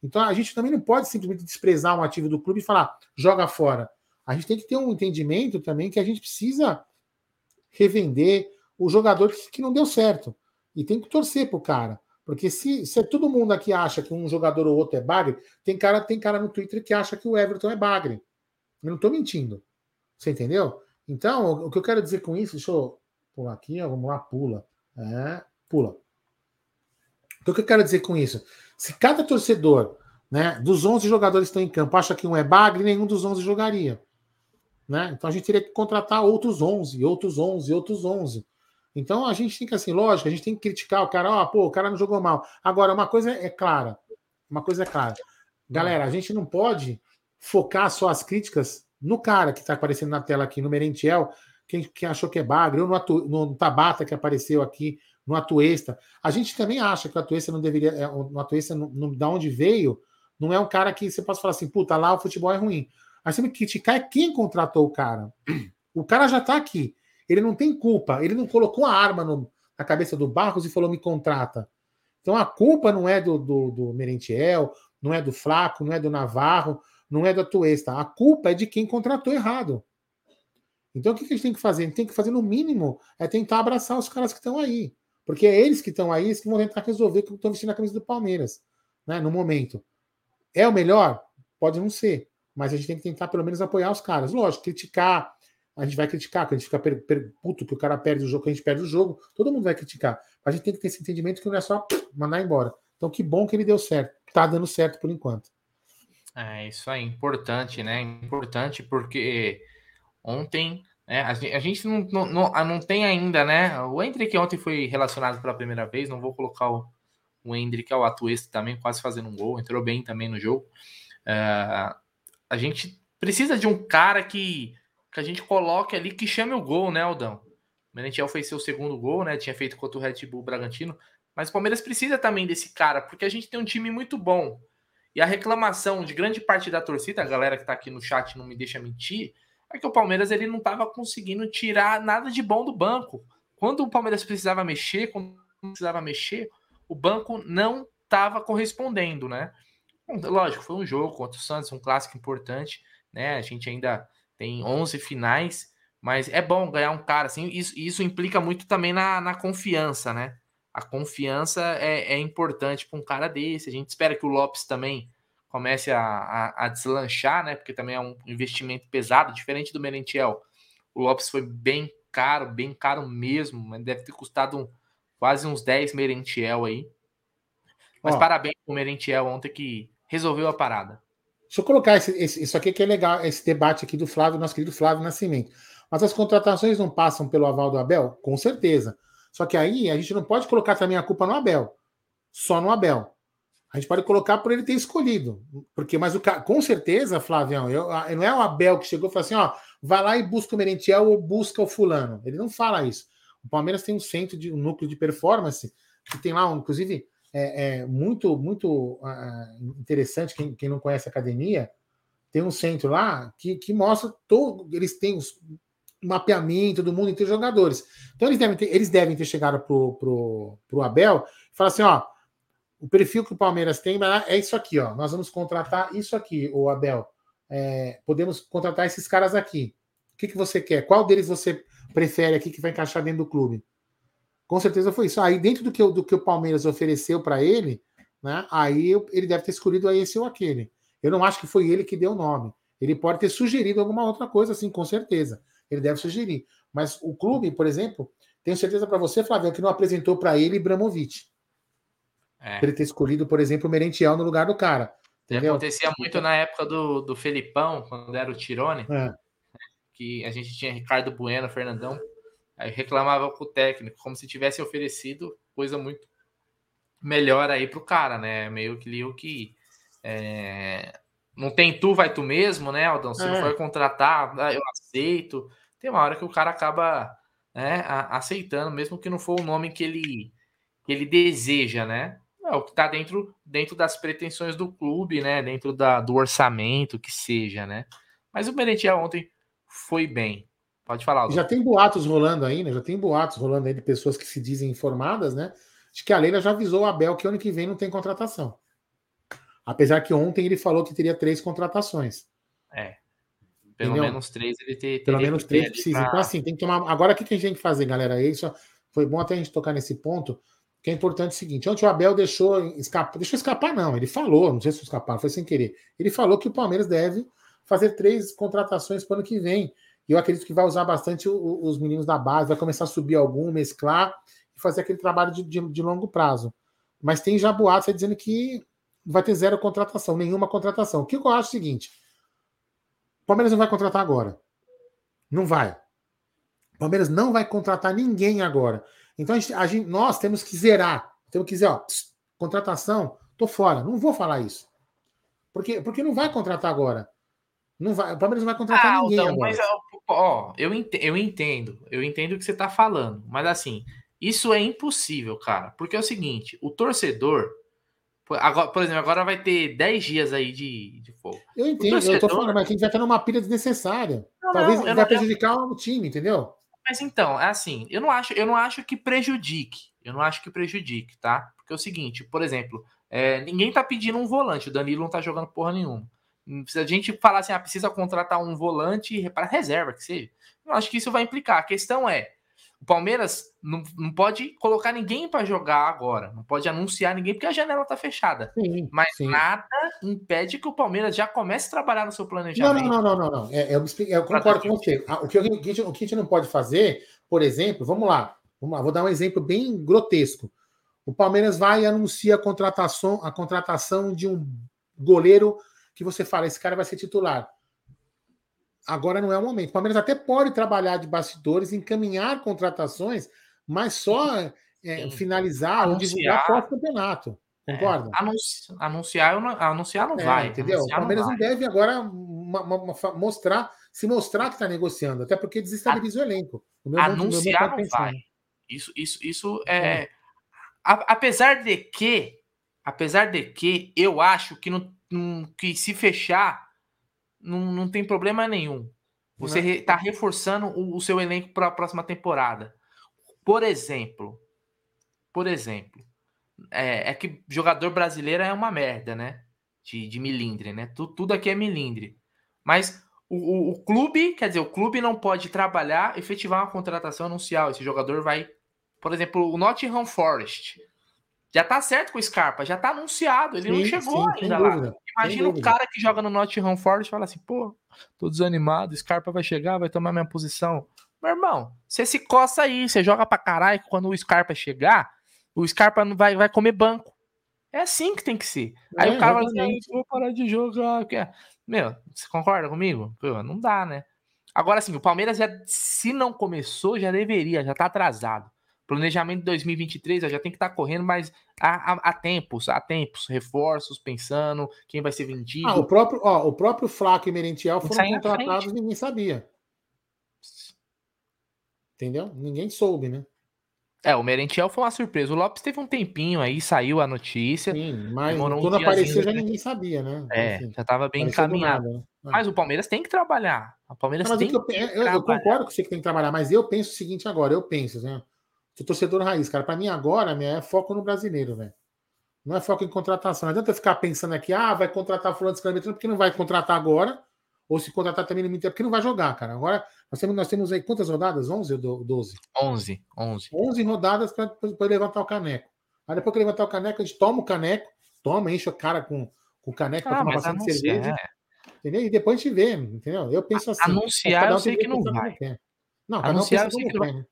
[SPEAKER 1] Então a gente também não pode simplesmente desprezar um ativo do clube e falar, joga fora. A gente tem que ter um entendimento também que a gente precisa revender o jogador que não deu certo. E tem que torcer pro cara. Porque se, se todo mundo aqui acha que um jogador ou outro é bagre, tem cara, tem cara no Twitter que acha que o Everton é bagre. Eu não estou mentindo. Você entendeu? Então, o que eu quero dizer com isso, deixa eu pular aqui, ó, vamos lá, pula. É, pula. Então, o que eu quero dizer com isso? Se cada torcedor, né, dos 11 jogadores que estão em campo, acha que um é bagre, nenhum dos 11 jogaria. Né? Então a gente teria que contratar outros 11, outros 11, outros 11. Então a gente tem que, assim, lógico, a gente tem que criticar o cara, ó, oh, pô, o cara não jogou mal. Agora, uma coisa é clara, uma coisa é clara. Galera, a gente não pode focar só as críticas no cara que está aparecendo na tela aqui, no Merentiel, quem, quem achou que é bagre, ou no, atu, no Tabata que apareceu aqui, no Atuesta. A gente também acha que o Atuesta não deveria. É, o Atuesta, no, no, da onde veio, não é um cara que você possa falar assim, puta, lá o futebol é ruim. Mas você tem que criticar é quem contratou o cara. O cara já está aqui. Ele não tem culpa. Ele não colocou a arma no, na cabeça do Barros e falou: me contrata. Então a culpa não é do, do, do Merentiel, não é do Flaco, não é do Navarro, não é do Atuesta. A culpa é de quem contratou errado. Então o que a gente tem que fazer? A gente tem que fazer, no mínimo, é tentar abraçar os caras que estão aí. Porque é eles que estão aí que vão tentar resolver que estão vestindo a camisa do Palmeiras, né? No momento. É o melhor? Pode não ser. Mas a gente tem que tentar, pelo menos, apoiar os caras. Lógico, criticar. A gente vai criticar, que a gente fica per, per, puto que o cara perde o jogo, que a gente perde o jogo. Todo mundo vai criticar. Mas a gente tem que ter esse entendimento que não é só mandar embora. Então, que bom que ele deu certo. Tá dando certo por enquanto.
[SPEAKER 2] É, isso é importante, né? Importante porque ontem é, a, gente não, não, não, ah, não, tem ainda, né? O Hendrick ontem foi relacionado pela primeira vez, não vou colocar o, o Hendrick ao Atuesta também, quase fazendo um gol, entrou bem também no jogo. Uh, a gente precisa de um cara que, que a gente coloque ali que chame o gol, né, Aldão? O Merentiel fez seu segundo gol, né? Tinha feito contra o Red Bull Bragantino. Mas o Palmeiras precisa também desse cara, porque a gente tem um time muito bom. E a reclamação de grande parte da torcida, a galera que tá aqui no chat não me deixa mentir, é que o Palmeiras ele não estava conseguindo tirar nada de bom do banco. Quando o Palmeiras precisava mexer, quando precisava mexer, o banco não estava correspondendo, né? Lógico, foi um jogo contra o Santos, um clássico importante, né? A gente ainda tem 11 finais, mas é bom ganhar um cara assim. Isso, isso implica muito também na, na confiança, né? A confiança é, é importante para um cara desse. A gente espera que o Lopes também comece a, a, a, deslanchar, né? Porque também é um investimento pesado, diferente do Merentiel. O Lopes foi bem caro, bem caro mesmo, mas deve ter custado um, quase uns 10 Merentiel aí. Mas Ó, parabéns pro Merentiel ontem que resolveu a parada.
[SPEAKER 1] Deixa eu colocar esse, esse, isso aqui que é legal, esse debate aqui do Flávio, nosso querido Flávio Nascimento. Mas as contratações não passam pelo aval do Abel? Com certeza. Só que aí a gente não pode colocar também a culpa no Abel. Só no Abel. A gente pode colocar por ele ter escolhido. Porque, mas o com certeza, Flavião, eu, não é o Abel que chegou e falou assim: ó, vai lá e busca o Merentiel ou busca o fulano. Ele não fala isso. O Palmeiras tem um centro de um núcleo de performance que tem lá, inclusive, é, é muito, muito uh, interessante. Quem, quem não conhece a academia, tem um centro lá que, que mostra todo. Eles têm os mapeamento do mundo inteiro de jogadores. Então eles devem ter, eles devem ter chegado pro, pro, pro Abel e falar assim: ó, o perfil que o Palmeiras tem é isso aqui, ó. Nós vamos contratar isso aqui, o Abel. É, podemos contratar esses caras aqui. O que, que você quer? Qual deles você prefere aqui que vai encaixar dentro do clube? Com certeza foi isso. Aí, dentro do que, do que o Palmeiras ofereceu para ele, né? Aí ele deve ter escolhido esse ou aquele. Eu não acho que foi ele que deu o nome. Ele pode ter sugerido alguma outra coisa, assim, com certeza. Ele deve sugerir. Mas o clube, por exemplo, tenho certeza para você, Flávio, que não apresentou para ele Ibramovic. É. Ele ter escolhido, por exemplo, o Merentiel no lugar do cara.
[SPEAKER 2] Entendeu? Acontecia muito na época do, do Felipão, quando era o Tirone, é. que a gente tinha Ricardo Bueno, Fernandão, aí reclamava com o técnico, como se tivesse oferecido coisa muito melhor aí pro cara, né? Meio que liu que é... não tem tu, vai tu mesmo, né, Aldão? Se é. não for contratar, ah, eu aceito. Tem uma hora que o cara acaba né, aceitando, mesmo que não for o nome que ele, que ele deseja, né? É o que está dentro, dentro das pretensões do clube, né? Dentro da, do orçamento que seja, né? Mas o Merentiel ontem foi bem. Pode falar.
[SPEAKER 1] Já tem boatos rolando aí, né? Já tem boatos rolando aí de pessoas que se dizem informadas, né? De que a Leila já avisou o Abel que ano que vem não tem contratação. Apesar que ontem ele falou que teria três contratações.
[SPEAKER 2] É. Pelo Entendeu? menos três ele ter.
[SPEAKER 1] Pelo menos três precisa. Pra... Então, assim, tem que tomar. Agora, o que a gente tem que fazer, galera? Isso foi bom até a gente tocar nesse ponto que é importante é o seguinte: ontem o Abel deixou escapar, deixou escapar, não, ele falou, não sei se escapar, foi sem querer. Ele falou que o Palmeiras deve fazer três contratações para o ano que vem. E eu acredito que vai usar bastante o, os meninos da base, vai começar a subir algum, mesclar e fazer aquele trabalho de, de, de longo prazo. Mas tem já boatos dizendo que vai ter zero contratação, nenhuma contratação. O que eu acho é o seguinte: o Palmeiras não vai contratar agora. Não vai. O Palmeiras não vai contratar ninguém agora. Então a gente, a gente, nós temos que zerar. Temos que dizer, ó, pss, contratação, tô fora. Não vou falar isso. Porque, porque não vai contratar agora. Não vai, o Palmeiras não vai contratar ah, ninguém. Então,
[SPEAKER 2] mas, ó, eu entendo, eu entendo. Eu entendo o que você está falando. Mas assim, isso é impossível, cara. Porque é o seguinte: o torcedor. Agora, por exemplo, agora vai ter 10 dias aí de, de fogo.
[SPEAKER 1] Eu entendo, torcedor... eu tô falando, mas a gente vai estar numa pilha desnecessária. Não, Talvez não, vai prejudicar eu... o time, entendeu?
[SPEAKER 2] Mas então, é assim, eu não acho, eu não acho que prejudique. Eu não acho que prejudique, tá? Porque é o seguinte, por exemplo, é, ninguém tá pedindo um volante, o Danilo não tá jogando porra nenhuma. Se a gente falar assim, ah, precisa contratar um volante para reserva, que seja, eu acho que isso vai implicar. A questão é, o Palmeiras não, não pode colocar ninguém para jogar agora, não pode anunciar ninguém porque a janela está fechada. Sim, Mas sim. nada impede que o Palmeiras já comece a trabalhar no seu planejamento.
[SPEAKER 1] Não, não, não, não, não. É, eu, eu concordo com você. O que, o, que a gente, o que a gente não pode fazer, por exemplo, vamos lá, vamos lá, vou dar um exemplo bem grotesco. O Palmeiras vai e anuncia a contratação, a contratação de um goleiro que você fala, esse cara vai ser titular agora não é o momento. O Palmeiras até pode trabalhar de bastidores, encaminhar contratações, mas só é, finalizar anunciar, ou divulgar pós-campeonato. É, Concorda?
[SPEAKER 2] É, anunciar, não, anunciar não é, vai.
[SPEAKER 1] Entendeu? o Palmeiras não, não, deve agora uma, uma, uma, mostrar, se mostrar que está negociando, até porque desestabiliza a, o elenco. O
[SPEAKER 2] anunciar não vai. Isso, isso, isso é, é. A, apesar de que, apesar de que eu acho que, não, que se fechar não, não tem problema nenhum. Você está reforçando o, o, seu elenco para a próxima temporada. Por exemplo, por exemplo, é, é, que jogador brasileiro é uma merda, né? De, de milindre, né? Tudo, tudo aqui é milindre. Mas o, o, o, clube, quer dizer, o clube não pode trabalhar, efetivar uma contratação anuncial. Esse jogador vai, por exemplo, o Nottingham Forest já tá certo com o Scarpa, já tá anunciado, ele sim, não chegou sim, ainda lá. Dúvida, Imagina o cara que joga no Nottingham Forest e fala assim, pô, tô desanimado, Scarpa vai chegar, vai tomar minha posição. Meu irmão, você se coça aí, você joga pra caralho, quando o Scarpa chegar, o Scarpa vai, vai comer banco. É assim que tem que ser. Aí é, o cara vai dizer, vou parar de jogar. Meu, você concorda comigo? Pô, não dá, né? Agora, assim, o Palmeiras já, se não começou, já deveria, já tá atrasado. Planejamento de 2023 já tem que estar tá correndo, mas há, há, há, tempos, há tempos, reforços, pensando quem vai ser vendido. Ah,
[SPEAKER 1] o próprio, ó, o próprio Flaco e Merentiel foram contratados e ninguém sabia. Entendeu? Ninguém soube, né?
[SPEAKER 2] É, o Merentiel foi uma surpresa. O Lopes teve um tempinho aí, saiu a notícia.
[SPEAKER 1] Sim, mas quando um apareceu já ninguém sabia, né?
[SPEAKER 2] É, assim, já estava bem encaminhado. Nada, né? Mas o Palmeiras tem que trabalhar. O Palmeiras
[SPEAKER 1] não,
[SPEAKER 2] tem
[SPEAKER 1] eu,
[SPEAKER 2] que
[SPEAKER 1] eu, eu, concordo com você que tem que trabalhar, mas eu penso o seguinte agora, eu penso, né? Sou torcedor raiz, cara. Para mim agora, minha, é foco no brasileiro, velho. Não é foco em contratação. Não adianta ficar pensando aqui, ah, vai contratar fulano de porque não vai contratar agora, ou se contratar também no Inter, porque não vai jogar, cara. Agora, nós temos, nós temos aí quantas rodadas? 11 ou 12?
[SPEAKER 2] 11. 11,
[SPEAKER 1] 11 rodadas para levantar o caneco. Aí depois que levantar o caneco, a gente toma o caneco, toma, enche o cara com, com o caneco ah, para tomar bastante cerveja. É. Entendeu? E depois a gente vê, entendeu? Eu penso assim.
[SPEAKER 2] Anunciar, um eu sei que não vai. Não, anunciar, eu sei que não vai.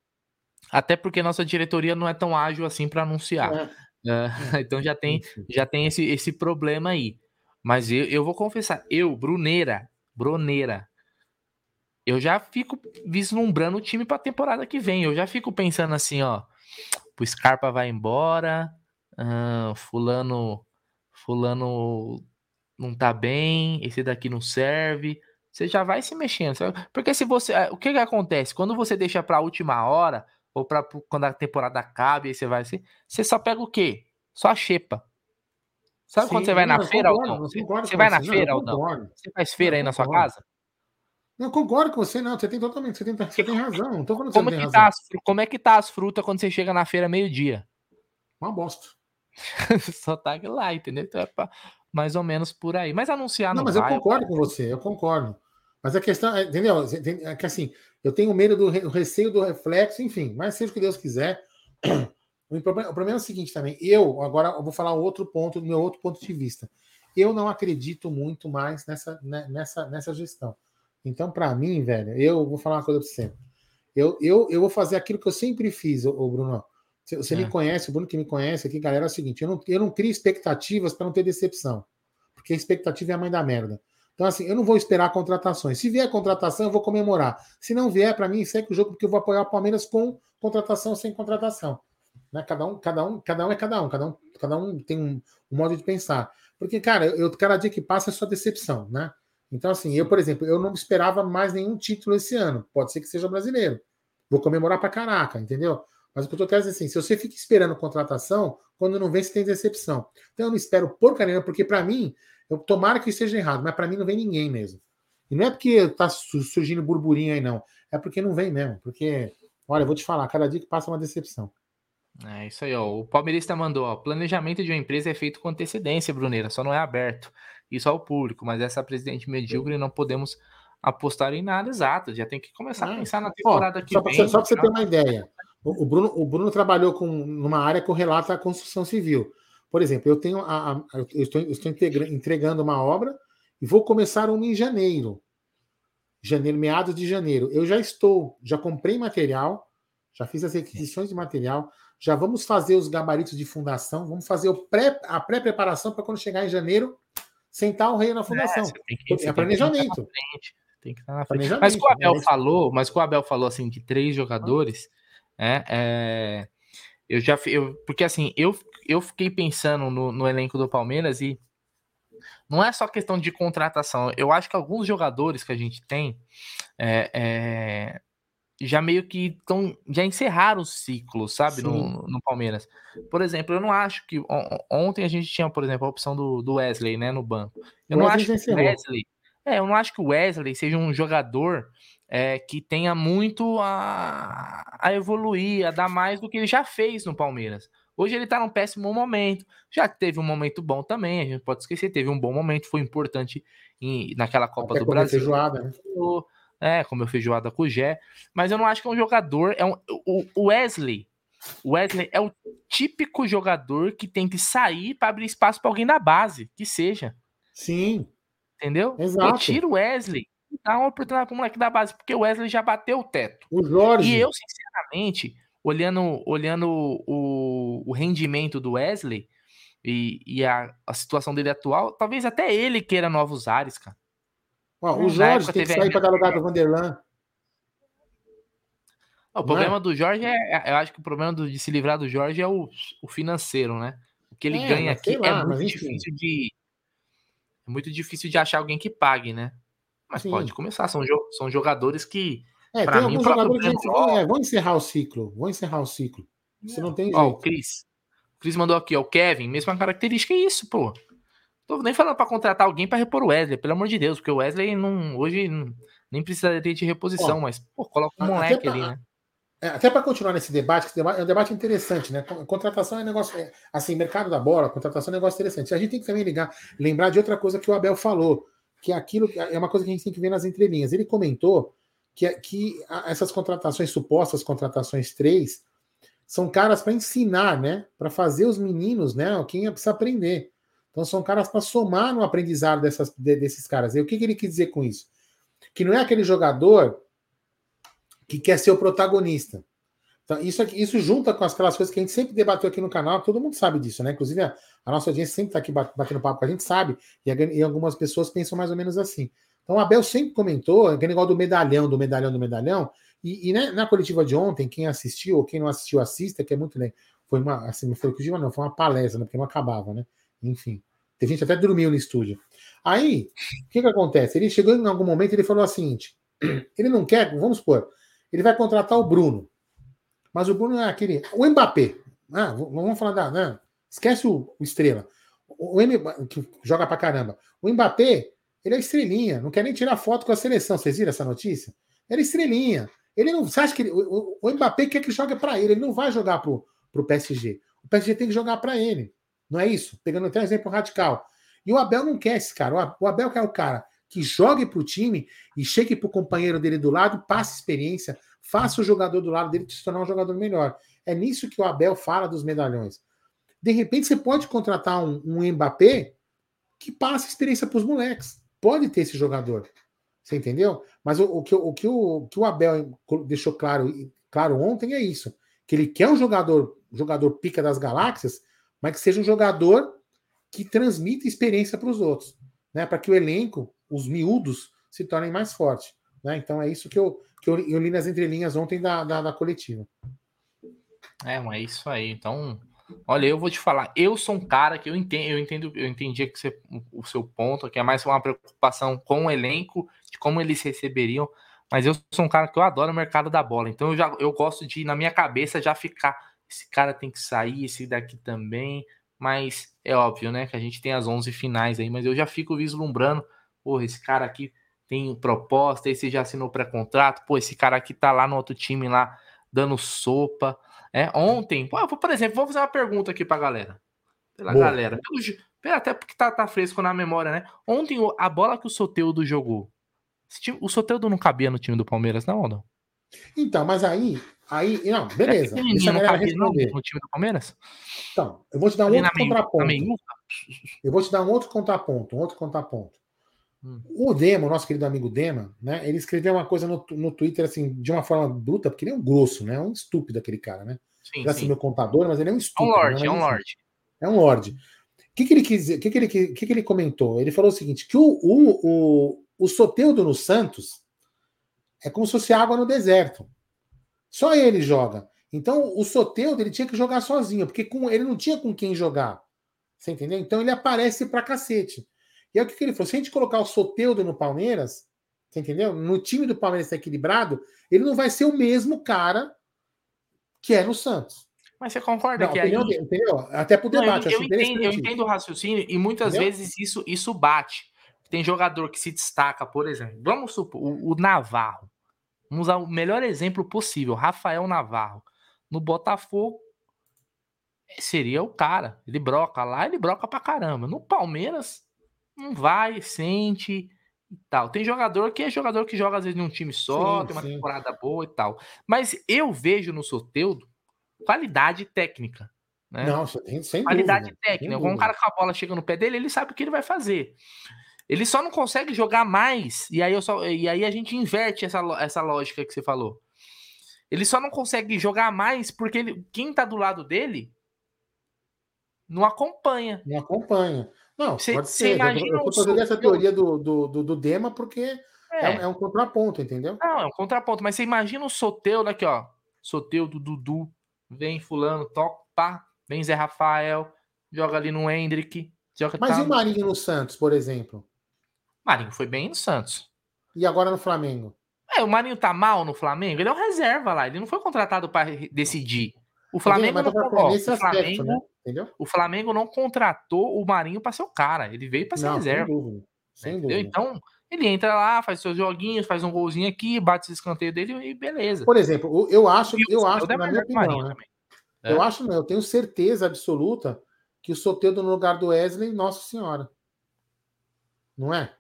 [SPEAKER 2] Até porque nossa diretoria não é tão ágil assim para anunciar. É. Uh, então já tem, já tem esse, esse problema aí. Mas eu, eu vou confessar, eu, Bruneira, Bruneira, eu já fico vislumbrando o time para a temporada que vem. Eu já fico pensando assim, ó, o Scarpa vai embora, uh, fulano, fulano não tá bem, esse daqui não serve. Você já vai se mexendo, sabe? porque se você, o que que acontece quando você deixa para a última hora ou para quando a temporada acaba e você vai assim, você só pega o quê? Só a xepa. Sabe Sim, quando você vai na feira, concordo, Aldão? Você vai na feira, Aldão? Você faz feira aí na sua casa?
[SPEAKER 1] Não, concordo com você, não. Você tem totalmente, você tem, você tem razão. Não tô
[SPEAKER 2] falando como, que tá as, como é que tá as frutas quando você chega na feira meio-dia?
[SPEAKER 1] Uma bosta.
[SPEAKER 2] Só tá lá, entendeu? Então é pra, mais ou menos por aí. Mas anunciar não,
[SPEAKER 1] não mas
[SPEAKER 2] vai,
[SPEAKER 1] eu concordo com você, eu concordo. Mas a questão, é, entendeu? É que assim, eu tenho medo do receio do reflexo, enfim, mas seja o que Deus quiser. O problema, o problema é o seguinte também. Eu, agora, eu vou falar outro ponto, do meu outro ponto de vista. Eu não acredito muito mais nessa, né, nessa, nessa gestão. Então, para mim, velho, eu vou falar uma coisa para você. Eu, eu, eu vou fazer aquilo que eu sempre fiz, ô, Bruno. Você, você é. me conhece, o Bruno que me conhece aqui, galera, é o seguinte: eu não, eu não crio expectativas para não ter decepção. Porque a expectativa é a mãe da merda. Então, assim, eu não vou esperar contratações. Se vier contratação, eu vou comemorar. Se não vier, para mim, segue o jogo, porque eu vou apoiar o Palmeiras com contratação sem contratação. Né? Cada, um, cada, um, cada um é cada um, cada um, cada um tem um, um modo de pensar. Porque, cara, eu, cada dia que passa é só decepção, né? Então, assim, eu, por exemplo, eu não esperava mais nenhum título esse ano. Pode ser que seja brasileiro. Vou comemorar pra caraca, entendeu? Mas o que eu tô querendo dizer assim, se você fica esperando contratação, quando não vem, você tem decepção. Então eu não espero porcaria, porque para mim, eu tomara que esteja errado, mas para mim não vem ninguém mesmo. E não é porque tá surgindo burburinho aí, não. É porque não vem mesmo. Porque, olha, eu vou te falar, cada dia que passa é uma decepção.
[SPEAKER 2] É isso aí, ó. O palmeirista mandou, ó. Planejamento de uma empresa é feito com antecedência, Bruneira, só não é aberto. Isso ao público, mas essa presidente medíocre não podemos apostar em nada exato. Já tem que começar a pensar na temporada ó, que
[SPEAKER 1] só
[SPEAKER 2] vem.
[SPEAKER 1] Pra, só para você ter uma ideia. O, o, Bruno, o Bruno trabalhou com numa área correlata à construção civil. Por exemplo, eu tenho a, a eu estou, eu estou entregando uma obra e vou começar uma em janeiro. Janeiro, meados de janeiro. Eu já estou, já comprei material, já fiz as requisições de material, já vamos fazer os gabaritos de fundação, vamos fazer o pré, a pré-preparação para quando chegar em janeiro, sentar o rei na fundação. É, que, é planejamento.
[SPEAKER 2] Tem que estar na frente. Mas o Abel é falou, mas o Abel falou assim de três jogadores, é, é, eu já eu, porque assim, eu, eu fiquei pensando no, no elenco do Palmeiras e não é só questão de contratação. Eu acho que alguns jogadores que a gente tem é, é, já meio que estão já encerraram o ciclo, sabe, no, no, Palmeiras. Por exemplo, eu não acho que ontem a gente tinha, por exemplo, a opção do, do Wesley, né, no banco. Eu não acho que o Wesley, é, eu não acho que o Wesley seja um jogador é, que tenha muito a, a evoluir, a dar mais do que ele já fez no Palmeiras. Hoje ele tá num péssimo momento. Já teve um momento bom também, a gente pode esquecer, teve um bom momento, foi importante em, naquela Copa Até do Brasil. Feijoada, né? É, comeu feijoada com o Gé. Mas eu não acho que é um jogador. É um, o Wesley. Wesley é o típico jogador que tem que sair para abrir espaço para alguém da base, que seja.
[SPEAKER 1] Sim.
[SPEAKER 2] Entendeu? Exato. Eu tiro o Wesley dá uma oportunidade para o moleque da base, porque o Wesley já bateu o teto.
[SPEAKER 1] O Jorge.
[SPEAKER 2] E eu, sinceramente, olhando, olhando o, o rendimento do Wesley e, e a, a situação dele atual, talvez até ele queira novos ares, cara.
[SPEAKER 1] Ó, o Jorge tem que sair para dar lugar do Vanderlan.
[SPEAKER 2] O Não problema é? do Jorge é, é, eu acho que o problema do, de se livrar do Jorge é o, o financeiro, né? O que ele é, ganha aqui lá, é muito difícil de é muito difícil de achar alguém que pague, né? Mas Sim. pode começar, são, jo são jogadores que
[SPEAKER 1] é, para mim, jogadores que vão, é, vão encerrar o ciclo, vão encerrar o ciclo. Isso não tem jeito.
[SPEAKER 2] Ó, o Cris. O Cris mandou aqui, ó. O Kevin, mesma característica, é isso, pô. Tô nem falando para contratar alguém para repor o Wesley, pelo amor de Deus, porque o Wesley não, hoje não, nem precisaria de reposição, ó, mas, pô, coloca um moleque pra, ali, né?
[SPEAKER 1] É, até para continuar nesse debate, que é um debate interessante, né? Contratação é negócio, é, assim, mercado da bola, contratação é negócio interessante. A gente tem que também ligar, lembrar de outra coisa que o Abel falou, que é aquilo é uma coisa que a gente tem que ver nas entrelinhas. Ele comentou que, que essas contratações, supostas contratações três, são caras para ensinar, né? Para fazer os meninos, né? Quem precisa aprender. Então são caras para somar no aprendizado dessas, desses caras. E o que, que ele quis dizer com isso? Que não é aquele jogador que quer ser o protagonista. Então, isso, isso junta com aquelas coisas que a gente sempre debateu aqui no canal, todo mundo sabe disso, né? Inclusive, a, a nossa audiência sempre está aqui batendo papo com a gente, sabe, e, a, e, algumas pessoas pensam mais ou menos assim. Então, o Abel sempre comentou, aquele negócio do medalhão, do medalhão, do medalhão, e, e né, na coletiva de ontem, quem assistiu, ou quem não assistiu, assista, que é muito legal. Foi uma, assim, foi coletiva, não, foi uma palestra, né, porque não acabava, né? Enfim. Tem gente até dormiu no estúdio. Aí, o que, que acontece? Ele chegou em algum momento ele falou o seguinte: ele não quer, vamos supor, ele vai contratar o Bruno. Mas o Bruno é aquele. O Mbappé. Ah, vamos falar da. Né? Esquece o, Estrela. O, o que joga pra caramba. O Mbappé, ele é estrelinha. Não quer nem tirar foto com a seleção. Vocês viram essa notícia? Ele é estrelinha. Ele não. Você acha que ele, o, o Mbappé quer que jogue para ele? Ele não vai jogar pro, pro PSG. O PSG tem que jogar para ele. Não é isso? Pegando até um exemplo radical. E o Abel não quer esse cara. O Abel quer o cara que jogue para o time e chegue para o companheiro dele do lado, passe experiência, faça o jogador do lado dele se tornar um jogador melhor. É nisso que o Abel fala dos medalhões. De repente, você pode contratar um, um Mbappé que passe experiência para os moleques. Pode ter esse jogador. Você entendeu? Mas o, o, que, o, que, o, que o Abel deixou claro, claro ontem é isso: que ele quer um jogador, jogador pica das galáxias, mas que seja um jogador que transmita experiência para os outros, né? Para que o elenco os miúdos se tornem mais fortes. Né? Então é isso que eu, que eu, eu li nas entrelinhas ontem da, da, da, coletiva.
[SPEAKER 2] É, mas é isso aí. Então, olha, eu vou te falar, eu sou um cara que eu entendo, eu entendo, eu entendi que você, o seu ponto, que é mais uma preocupação com o elenco, de como eles receberiam. Mas eu sou um cara que eu adoro o mercado da bola. Então eu já eu gosto de, na minha cabeça, já ficar. Esse cara tem que sair, esse daqui também. Mas é óbvio, né? Que a gente tem as 11 finais aí. Mas eu já fico vislumbrando porra, esse cara aqui tem proposta, esse já assinou pré-contrato, pô, esse cara aqui tá lá no outro time lá dando sopa. É, ontem, pô, por exemplo, vou fazer uma pergunta aqui pra galera. Pela Boa. galera. Até porque tá, tá fresco na memória, né? Ontem, a bola que o Soteudo jogou. Time, o Soteudo não cabia no time do Palmeiras, não ou não?
[SPEAKER 1] Então, mas aí. Aí, não, beleza. É deixa a galera responder.
[SPEAKER 2] no time do Palmeiras?
[SPEAKER 1] Então, eu vou te dar um outro contraponto. eu vou te dar um outro contraponto, um outro contraponto. Hum. O Dema, o nosso querido amigo Dema, né? Ele escreveu uma coisa no, no Twitter, assim, de uma forma bruta, porque ele é um grosso, né? É um estúpido aquele cara, né? Sim, ele é assim, meu contador, mas ele é um estúpido.
[SPEAKER 2] É um lorde,
[SPEAKER 1] né?
[SPEAKER 2] é um lorde.
[SPEAKER 1] É um lorde. O que, que ele quis dizer? O que, que, ele, que, que ele comentou? Ele falou o seguinte: que o, o, o, o Soteudo no Santos é como se fosse água no deserto. Só ele joga. Então, o Soteudo ele tinha que jogar sozinho, porque com, ele não tinha com quem jogar. Você entendeu? Então ele aparece pra cacete. E aí o que, ele falou? Se a gente colocar o Soteudo no Palmeiras, você entendeu? No time do Palmeiras tá equilibrado, ele não vai ser o mesmo cara que é no Santos.
[SPEAKER 2] Mas você concorda não, que aí...
[SPEAKER 1] Entendeu? Até pro debate.
[SPEAKER 2] Não, eu, eu, entendo, eu, entendo, o raciocínio e muitas entendeu? vezes isso, isso bate. Tem jogador que se destaca, por exemplo, vamos supor, o, o Navarro. Vamos usar o melhor exemplo possível, Rafael Navarro. No Botafogo, seria o cara. Ele broca lá, ele broca pra caramba. No Palmeiras, não vai, sente e tal. Tem jogador que é jogador que joga às vezes num time só, sim, tem uma sim. temporada boa e tal. Mas eu vejo no Soteudo qualidade técnica. Né?
[SPEAKER 1] Não, sem
[SPEAKER 2] qualidade
[SPEAKER 1] dúvida,
[SPEAKER 2] técnica. Quando um cara com a bola chega no pé dele, ele sabe o que ele vai fazer. Ele só não consegue jogar mais, e aí, eu só, e aí a gente inverte essa, essa lógica que você falou. Ele só não consegue jogar mais porque ele, quem tá do lado dele não acompanha.
[SPEAKER 1] Não acompanha. Não, cê, pode ser. Eu estou fazendo essa teoria do, do, do, do Dema porque é. É, é. um contraponto, entendeu?
[SPEAKER 2] Não, é um contraponto. Mas você imagina o Soteudo aqui, ó. Soteudo, Dudu, vem fulano, toca, pá, vem Zé Rafael, joga ali no Hendrick. Joga,
[SPEAKER 1] mas tá... e o Marinho no Santos, por exemplo?
[SPEAKER 2] Marinho foi bem no Santos.
[SPEAKER 1] E agora no Flamengo?
[SPEAKER 2] É, o Marinho tá mal no Flamengo, ele é um reserva lá, ele não foi contratado para decidir. O Flamengo, não, ó, o,
[SPEAKER 1] aspecto,
[SPEAKER 2] Flamengo né? O Flamengo não contratou o Marinho para ser o cara. Ele veio para ser não, reserva. Sem dúvida. Sem dúvida. Então, ele entra lá, faz seus joguinhos, faz um golzinho aqui, bate esse escanteio dele e beleza.
[SPEAKER 1] Por exemplo, eu acho, eu acho, na minha opinião, né? É. Eu acho, não, eu tenho certeza absoluta que o Soteldo no lugar do Wesley, Nossa Senhora. Não é?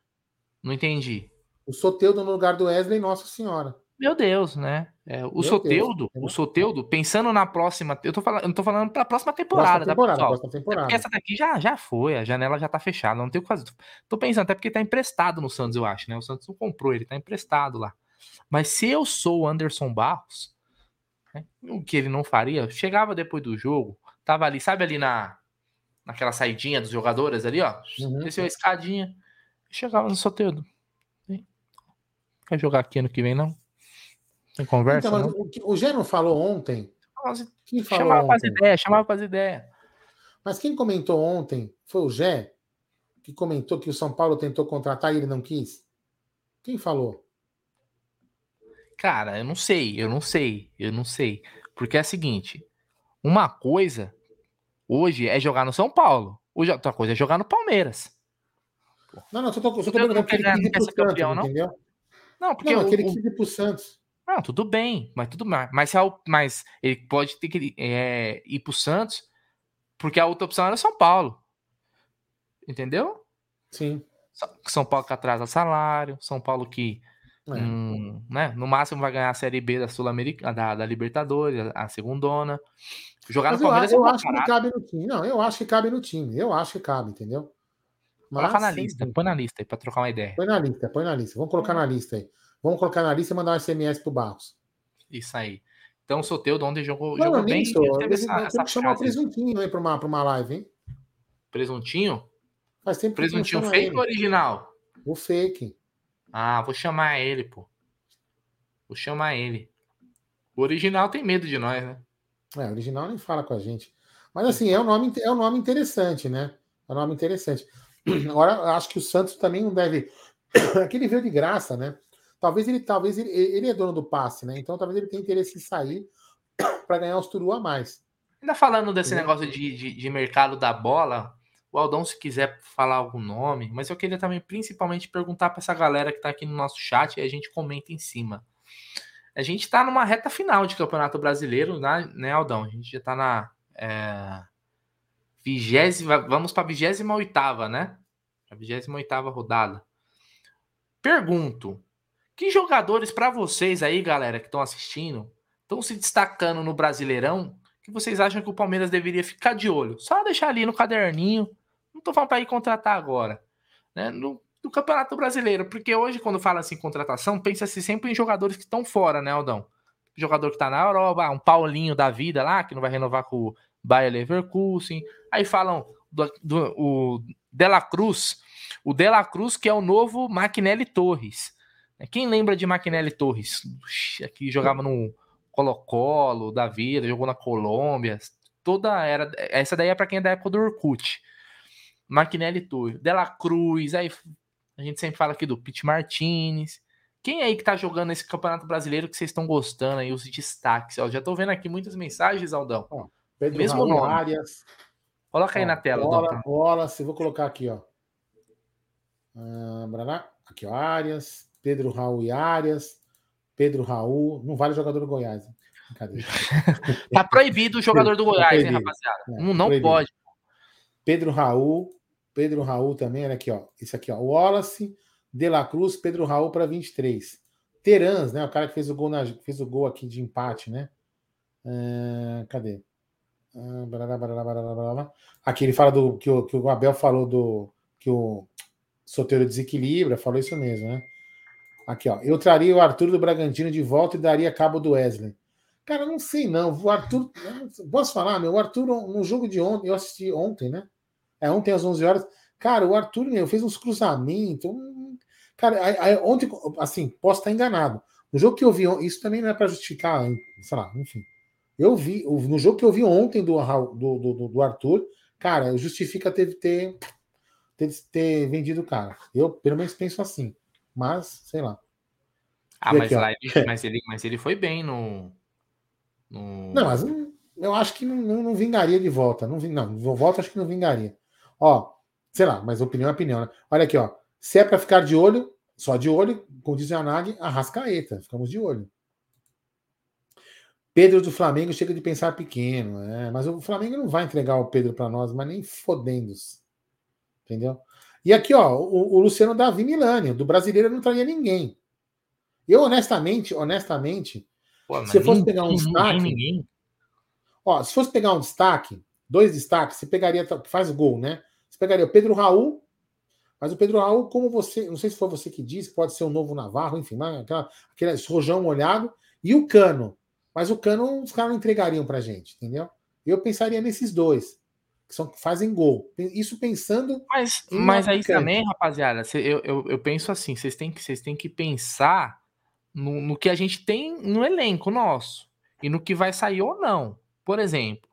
[SPEAKER 2] Não entendi.
[SPEAKER 1] O Soteudo no lugar do Wesley, Nossa Senhora.
[SPEAKER 2] Meu Deus, né? É, o Meu Soteudo, Deus, o Soteudo, pensando na próxima, eu tô falando, eu não tô falando pra próxima temporada, próxima temporada, tá, próxima temporada. É porque essa daqui já, já foi, a janela já tá fechada, não tem o que fazer. Tô pensando, até porque tá emprestado no Santos, eu acho, né? O Santos não comprou, ele tá emprestado lá. Mas se eu sou o Anderson Barros, né, o que ele não faria, chegava depois do jogo, tava ali, sabe ali na naquela saidinha dos jogadores ali, ó, uhum. desceu a escadinha, chegava no Soteudo. Quer jogar aqui ano que vem, não? Tem conversa? Então,
[SPEAKER 1] o, o não falou ontem.
[SPEAKER 2] Quem falou chamava para as ideias, chamava para as ideias.
[SPEAKER 1] Mas quem comentou ontem foi o Gé, que comentou que o São Paulo tentou contratar e ele não quis. Quem falou?
[SPEAKER 2] Cara, eu não sei, eu não sei, eu não sei. Porque é o seguinte: uma coisa hoje é jogar no São Paulo, outra coisa é jogar no Palmeiras.
[SPEAKER 1] Não, não, só tô, só tô perguntando que ele quis ir pro Santos, campeão, não? entendeu?
[SPEAKER 2] Não, porque não,
[SPEAKER 1] o, aquele quis ir pro Santos.
[SPEAKER 2] Não, tudo bem, mas tudo mais. Mas, mas ele pode ter que é, ir pro Santos, porque a outra opção era São Paulo. Entendeu?
[SPEAKER 1] Sim.
[SPEAKER 2] São Paulo que atrasa salário, São Paulo que é. hum, né, no máximo vai ganhar a Série B da Sul-Americana, da, da, Libertadores, a segundona. Jogar
[SPEAKER 1] Mas
[SPEAKER 2] no Palmeiras
[SPEAKER 1] eu, eu acho que cabe no time. Não, eu acho que cabe no time. Eu acho que cabe, entendeu?
[SPEAKER 2] Mas, Coloca na lista, sim. põe na lista aí pra trocar uma ideia.
[SPEAKER 1] Põe na lista, põe na lista. Vamos colocar na lista aí. Vamos colocar na lista e mandar um SMS pro Barros.
[SPEAKER 2] Isso aí. Então, o Soteudo ontem jogou, jogou bem.
[SPEAKER 1] Nisso, teve essa, essa que chamar o presuntinho aí para uma, pra uma live, hein?
[SPEAKER 2] Presuntinho?
[SPEAKER 1] Faz tempo
[SPEAKER 2] presuntinho fake ou original?
[SPEAKER 1] O fake.
[SPEAKER 2] Ah, vou chamar ele, pô. Vou chamar ele. O original tem medo de nós, né?
[SPEAKER 1] É, o original nem fala com a gente. Mas assim, é um nome, é um nome interessante, né? É um nome interessante. Agora, acho que o Santos também não deve. Aquele veio de graça, né? Talvez ele, talvez ele, ele é dono do passe, né? Então talvez ele tenha interesse em sair para ganhar os turu a mais.
[SPEAKER 2] Ainda falando desse negócio de, de, de, mercado da bola, o Aldão, se quiser falar algum nome, mas eu queria também principalmente perguntar para essa galera que está aqui no nosso chat e a gente comenta em cima. A gente está numa reta final de Campeonato Brasileiro, né, né Aldão? A gente já está na é, vigésima, vamos para a vigésima oitava, né? A vigésima oitava rodada. Pergunto, que jogadores para vocês aí, galera, que estão assistindo, estão se destacando no Brasileirão, que vocês acham que o Palmeiras deveria ficar de olho? Só deixar ali no caderninho. Não tô falando para ir contratar agora, né? No, no, Campeonato Brasileiro, porque hoje quando fala assim contratação, pensa-se sempre em jogadores que estão fora, né, Aldão? Jogador que tá na Europa, um Paulinho da vida lá, que não vai renovar com o Bayer Leverkusen. Aí falam do, do o Dela Cruz, o Dela Cruz que é o novo Maquinelli Torres. É, quem lembra de Maquinelli Torres? Que jogava no Colo-Colo da vida, jogou na Colômbia. Toda era. Essa daí é para quem é da época do Orkut. Maquinelli Torres, Dela Cruz, aí a gente sempre fala aqui do Pete Martinez. Quem aí que tá jogando esse Campeonato Brasileiro que vocês estão gostando aí, os destaques? Eu já tô vendo aqui muitas mensagens, Aldão. Ó,
[SPEAKER 1] Pedro Mesmo Raul, nome. Arias.
[SPEAKER 2] Coloca aí ó, na tela,
[SPEAKER 1] bola. Bola, se vou colocar aqui, ó. Ah, aqui, ó, Arias. Pedro Raul e Arias, Pedro Raul, não vale jogador do Goiás.
[SPEAKER 2] tá proibido o jogador do tá Goiás, tá hein, rapaziada? É, não, não pode.
[SPEAKER 1] Pedro Raul, Pedro Raul também, olha aqui, ó. Isso aqui, ó. Wallace, De La Cruz, Pedro Raul para 23. Terans, né? O cara que fez o gol, na, fez o gol aqui de empate, né? Uh, cadê? Uh, barará, barará, barará, aqui ele fala do que o, que o Abel falou do que o Soteiro desequilibra, falou isso mesmo, né? Aqui, ó. Eu traria o Arthur do Bragantino de volta e daria cabo do Wesley. Cara, não sei não. O Arthur. Posso falar, meu? O Arthur, no jogo de ontem, eu assisti ontem, né? É ontem às 11 horas. Cara, o Arthur, meu, fez uns cruzamentos. Cara, aí, aí, ontem, assim, posso estar enganado. No jogo que eu vi isso também não é para justificar, sei lá, enfim. Eu vi, no jogo que eu vi ontem do, do, do, do Arthur, cara, justifica ter, ter, ter, ter vendido o cara. Eu, pelo menos, penso assim. Mas, sei lá.
[SPEAKER 2] Ah, mas, aqui, lá ele, mas, ele, mas ele foi bem no. no...
[SPEAKER 1] Não, mas. eu acho que não, não, não vingaria de volta. Não, não, volta acho que não vingaria. Ó, sei lá, mas opinião é opinião, né? Olha aqui, ó. Se é para ficar de olho, só de olho, como diz o Yanagi, arrascaeta. Ficamos de olho. Pedro do Flamengo chega de pensar pequeno, é, mas o Flamengo não vai entregar o Pedro para nós, mas nem fodendo-se. Entendeu? E aqui, ó, o, o Luciano Davi Milani, do brasileiro não traria ninguém. Eu, honestamente, honestamente, Pô, se fosse pegar um destaque. Ninguém. Ó, se fosse pegar um destaque, dois destaques, você pegaria. Faz gol, né? Você pegaria o Pedro Raul, mas o Pedro Raul, como você. Não sei se foi você que disse, pode ser o novo Navarro, enfim, aquela, aquele rojão molhado, e o Cano. Mas o Cano os caras não entregariam pra gente, entendeu? Eu pensaria nesses dois, que são, fazem gol. Isso pensando.
[SPEAKER 2] Mas, mas aí também, rapaziada, eu, eu, eu, penso assim: vocês têm que, vocês têm que pensar no, no que a gente tem no elenco nosso e no que vai sair ou não. Por exemplo,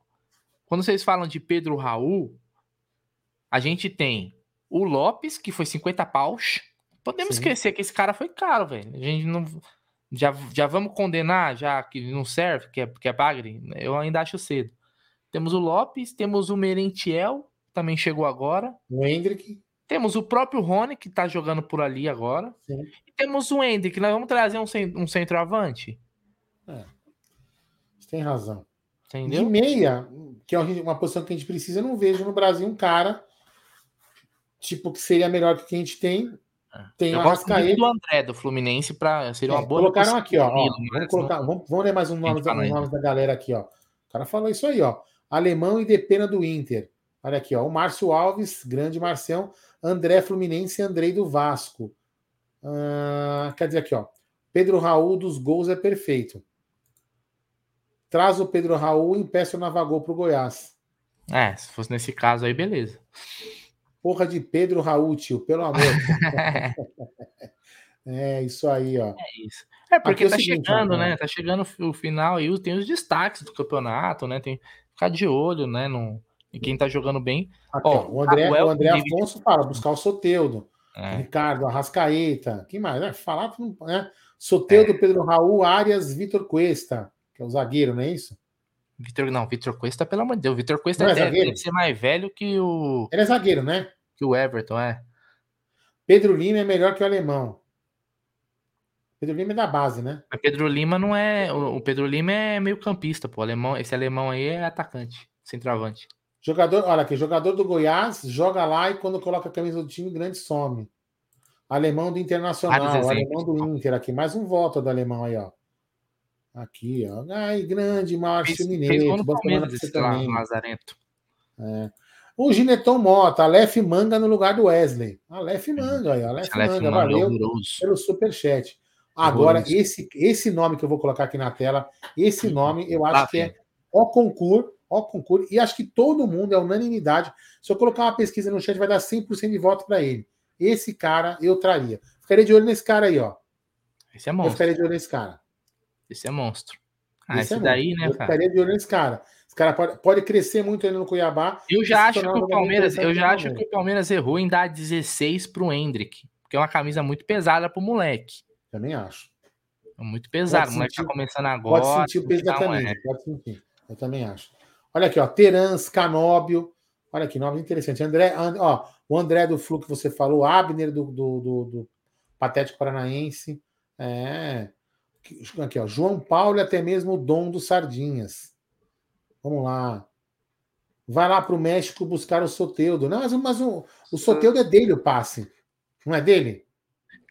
[SPEAKER 2] quando vocês falam de Pedro Raul, a gente tem o Lopes, que foi 50 paus. Podemos Sim. esquecer que esse cara foi caro, velho. A gente não já, já vamos condenar, já que não serve, que é, que é bagre? Eu ainda acho cedo. Temos o Lopes, temos o Merentiel, também chegou agora.
[SPEAKER 1] O Hendrick.
[SPEAKER 2] Temos o próprio Rony, que tá jogando por ali agora. Sim. E temos o Hendrick. Nós vamos trazer um, um centroavante?
[SPEAKER 1] É. Você tem razão. Entendeu? De meia, que é uma posição que a gente precisa, eu não vejo no Brasil um cara tipo que seria melhor que que a gente tem tem
[SPEAKER 2] eu
[SPEAKER 1] o
[SPEAKER 2] Arrascaeta. do André, do Fluminense, para seria uma é, boa.
[SPEAKER 1] Colocaram aqui, ó. ó vamos, colocar, vamos, vamos, ler mais um nome, um nome da galera aqui, ó. O cara falou isso aí, ó. Alemão e Depena do Inter. Olha aqui, ó. O Márcio Alves, grande Marcião. André Fluminense e Andrei do Vasco. Ah, quer dizer aqui, ó. Pedro Raul dos gols é perfeito. Traz o Pedro Raul e impeça o Navagol pro Goiás.
[SPEAKER 2] É, se fosse nesse caso aí, beleza.
[SPEAKER 1] Porra de Pedro Raul, tio, pelo amor. é isso aí, ó.
[SPEAKER 2] É isso. É porque Aqui tá é seguinte, chegando, né? Tá chegando o final e tem os destaques do campeonato, né? Tem ficar de olho, né? No, em quem tá jogando bem.
[SPEAKER 1] Aqui, ó, o André, o André Afonso fala, buscar o Soteudo. É. Ricardo, Arrascaeta. Quem mais? É, falar, né? Soteudo, é. Pedro Raul, Arias, Vitor Cuesta, que é o zagueiro, não é isso?
[SPEAKER 2] Vitor, não, Vitor Cuesta, pelo amor de Deus, Vitor Cuesta é deve, deve, ser mais velho que o.
[SPEAKER 1] Ele é zagueiro, né?
[SPEAKER 2] Que o Everton, é.
[SPEAKER 1] Pedro Lima é melhor que o alemão. Pedro Lima é da base, né?
[SPEAKER 2] Mas Pedro Lima não é. O Pedro Lima é meio campista, pô. Alemão, esse alemão aí é atacante, centroavante.
[SPEAKER 1] Jogador, olha aqui, jogador do Goiás, joga lá e quando coloca a camisa do time, grande some. Alemão do Internacional, alemão do Inter aqui. Mais um voto do alemão aí, ó. Aqui, ó. Ai, grande Márcio Mineiro. Lazarento. É. O Gineton Mota, Aleph Manga no lugar do Wesley. Aleph uhum. Manga aí, Aleph, Aleph Manga, valeu pelo superchat. Agora, esse, esse nome que eu vou colocar aqui na tela, esse uhum. nome eu acho que é o concurso, o concurso, e acho que todo mundo é unanimidade. Se eu colocar uma pesquisa no chat, vai dar 100% de voto para ele. Esse cara eu traria. Ficaria de olho nesse cara aí, ó.
[SPEAKER 2] Esse é monstro.
[SPEAKER 1] Eu ficaria de olho nesse cara.
[SPEAKER 2] Esse é monstro. Ah, esse, esse é daí, né,
[SPEAKER 1] eu cara? Eu ficaria de olho nesse cara. Esse cara pode, pode crescer muito ainda no Cuiabá.
[SPEAKER 2] Eu já acho que o Palmeiras, eu já acho que o Palmeiras errou em dar 16 pro Hendrick, porque é uma camisa muito pesada pro moleque.
[SPEAKER 1] Também acho.
[SPEAKER 2] É muito pesado, o moleque tá começando agora.
[SPEAKER 1] Pode sentir o peso da camisa, é. pode sentir. Eu também acho. Olha aqui, ó, Terans, Canóbio. Olha que nome interessante. André, ó, o André do Flu que você falou, Abner do, do, do, do Patético Paranaense. É. Aqui, ó, João Paulo e até mesmo o Dom dos Sardinhas. Vamos lá. Vai lá para o México buscar o Soteudo. Não, mas, mas o, o Soteudo é dele o passe. Não é dele?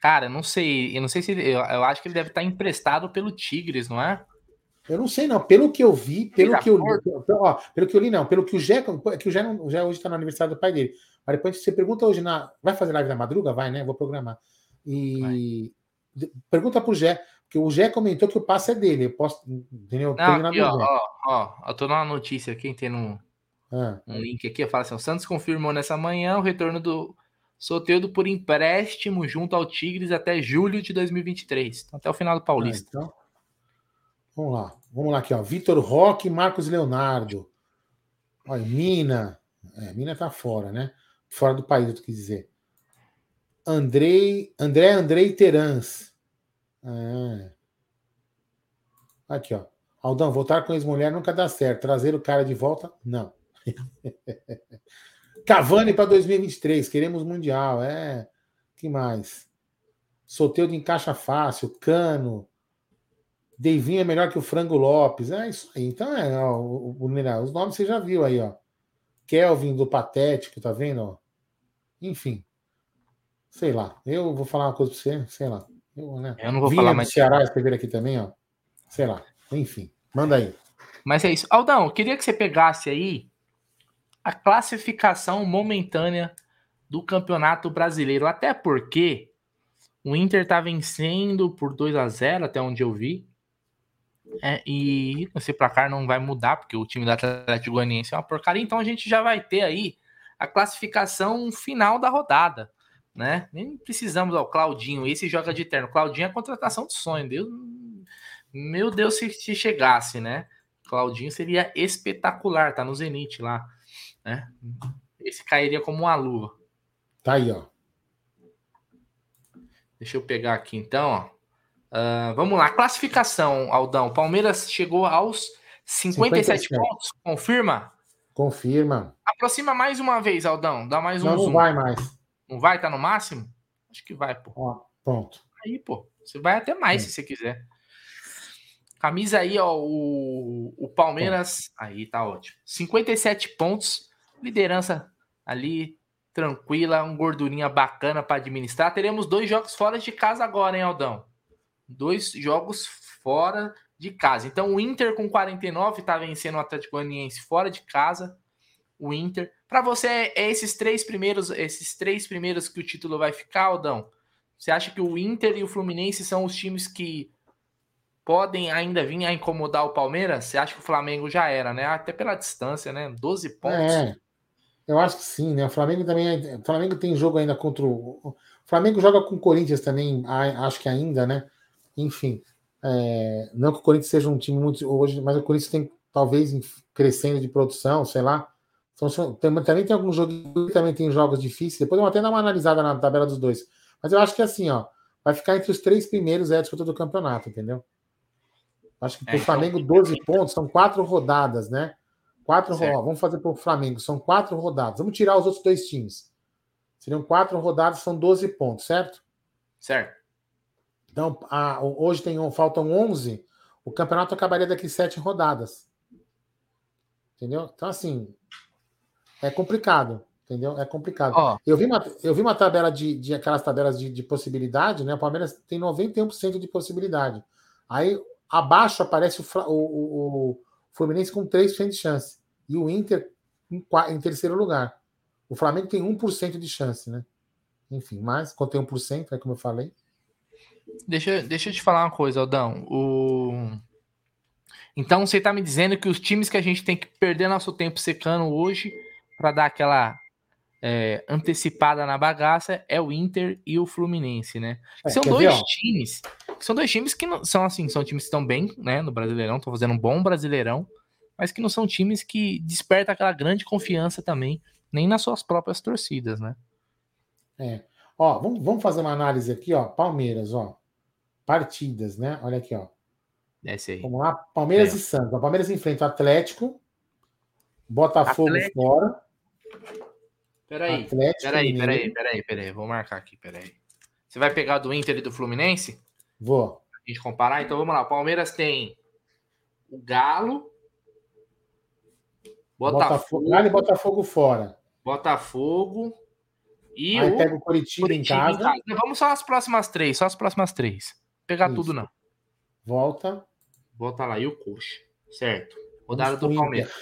[SPEAKER 2] Cara, não sei. Eu não sei se ele, eu, eu, acho que ele deve estar emprestado pelo Tigres, não é?
[SPEAKER 1] Eu não sei, não. Pelo que eu vi, pelo que eu li, ó, pelo que eu li, não. Pelo que o Jé, que o Jé, não, o Jé hoje está no aniversário do pai dele. Mas depois você pergunta hoje na. Vai fazer live na madruga? Vai, né? Vou programar. E vai. pergunta pro Jé. Porque o Gé comentou que o passe é dele. Eu posso. Entendeu?
[SPEAKER 2] Não, aqui, ó, ó, ó, eu tô numa notícia aqui, tem um, ah. um link aqui. Fala assim: o Santos confirmou nessa manhã o retorno do Soteudo por empréstimo junto ao Tigres até julho de 2023. Então, até o final do Paulista. Ah, então,
[SPEAKER 1] vamos lá. Vamos lá aqui, ó. Vitor Roque Marcos Leonardo. Olha, Mina. É, Mina tá fora, né? Fora do país, eu quis dizer. Andrei, André Andrei Terans. É. Aqui, ó. Aldão, voltar com ex-mulher nunca dá certo. Trazer o cara de volta, não. Cavani para 2023, queremos Mundial. É. que mais? Solteiro de encaixa fácil, Cano. Deivinho é melhor que o Frango Lopes. É isso aí. Então, é, ó, o, o, os nomes você já viu aí, ó. Kelvin do Patético, tá vendo? Ó? Enfim. Sei lá. Eu vou falar uma coisa pra você, sei lá.
[SPEAKER 2] Eu, né? eu não vou Vinha falar mais.
[SPEAKER 1] Ceará escrever aqui também, ó. Sei lá. Enfim. Manda aí.
[SPEAKER 2] Mas é isso. Aldão, eu queria que você pegasse aí a classificação momentânea do Campeonato Brasileiro. Até porque o Inter tá vencendo por 2 a 0 até onde eu vi. É, e esse placar não vai mudar, porque o time do Atlético Goianiense é uma porcaria, então a gente já vai ter aí a classificação final da rodada, né? Nem precisamos, ó, Claudinho, esse joga de terno. Claudinho é a contratação de sonho, Deus, meu Deus, se, se chegasse, né? Claudinho seria espetacular, tá no Zenit lá, né? Esse cairia como uma luva.
[SPEAKER 1] Tá aí, ó.
[SPEAKER 2] Deixa eu pegar aqui então, ó. Uh, vamos lá, classificação, Aldão. Palmeiras chegou aos 57, 57, pontos, confirma?
[SPEAKER 1] Confirma.
[SPEAKER 2] Aproxima mais uma vez, Aldão. Dá mais um
[SPEAKER 1] não,
[SPEAKER 2] zoom.
[SPEAKER 1] Não vai mais.
[SPEAKER 2] Não vai? Tá no máximo? Acho que vai, pô.
[SPEAKER 1] Ó, pronto.
[SPEAKER 2] Aí, pô. Você vai até mais, se você quiser. Camisa aí, ó, o, o Palmeiras. Aí, tá ótimo. 57 pontos. Liderança ali, tranquila. Um gordurinha bacana para administrar. Teremos dois jogos fora de casa agora, hein, Aldão? dois jogos fora de casa. Então o Inter com 49 está vencendo o Atlético Goianiense fora de casa. O Inter. Para você é, é esses três primeiros, esses três primeiros que o título vai ficar, Aldão? Você acha que o Inter e o Fluminense são os times que podem ainda vir a incomodar o Palmeiras? Você acha que o Flamengo já era, né? Até pela distância, né? 12 pontos. É,
[SPEAKER 1] eu acho que sim, né? O Flamengo também. É, o Flamengo tem jogo ainda contra o. O Flamengo joga com o Corinthians também, acho que ainda, né? enfim, é, não que o Corinthians seja um time muito hoje, mas o Corinthians tem talvez crescendo de produção, sei lá. Então, tem, também tem alguns jogos, também tem jogos difíceis. Depois eu vou até dar uma analisada na tabela dos dois. Mas eu acho que assim, ó, vai ficar entre os três primeiros é a disputa do campeonato, entendeu? Acho que para o é, Flamengo, 12 então, pontos, são quatro rodadas, né? Quatro ó, Vamos fazer para o Flamengo, são quatro rodadas. Vamos tirar os outros dois times. Seriam quatro rodadas, são 12 pontos, certo?
[SPEAKER 2] Certo.
[SPEAKER 1] Então, a, hoje tem, faltam 11, o campeonato acabaria daqui sete rodadas. Entendeu? Então, assim, é complicado. Entendeu? É complicado. Oh. Eu, vi uma, eu vi uma tabela de, de aquelas tabelas de, de possibilidade, né? O Palmeiras tem 91% de possibilidade. Aí abaixo aparece o, o, o Fluminense com 3% de chance. E o Inter em, em terceiro lugar. O Flamengo tem 1% de chance, né? Enfim, mas quando tem 1%, é como eu falei.
[SPEAKER 2] Deixa, deixa eu te falar uma coisa, Aldão. O... Então você está me dizendo que os times que a gente tem que perder nosso tempo secando hoje para dar aquela é, antecipada na bagaça é o Inter e o Fluminense, né? É, são dois ver, times, são dois times que não são assim, são times que estão bem, né, no Brasileirão, estão fazendo um bom Brasileirão, mas que não são times que despertam aquela grande confiança também, nem nas suas próprias torcidas, né?
[SPEAKER 1] É. Ó, vamos, vamos fazer uma análise aqui, ó. Palmeiras, ó partidas, né? Olha aqui, ó.
[SPEAKER 2] Desce aí.
[SPEAKER 1] Vamos lá, Palmeiras é. e Santos. O Palmeiras enfrenta o Atlético, Botafogo Atlético. fora.
[SPEAKER 2] Peraí, Atlético peraí, peraí, peraí, peraí. Vou marcar aqui, peraí. Você vai pegar do Inter e do Fluminense?
[SPEAKER 1] Vou.
[SPEAKER 2] A gente comparar? Então vamos lá. O Palmeiras tem o Galo.
[SPEAKER 1] Botafogo. Botafogo Galo e Botafogo fora.
[SPEAKER 2] Botafogo. E
[SPEAKER 1] Aí o pega o Curitiba, Curitiba em, casa. em, casa.
[SPEAKER 2] Vamos só as próximas três, só as próximas três. Pegar Isso. tudo, não.
[SPEAKER 1] Volta.
[SPEAKER 2] Volta lá. E o Coxa. Certo. Rodada do Palmeiras.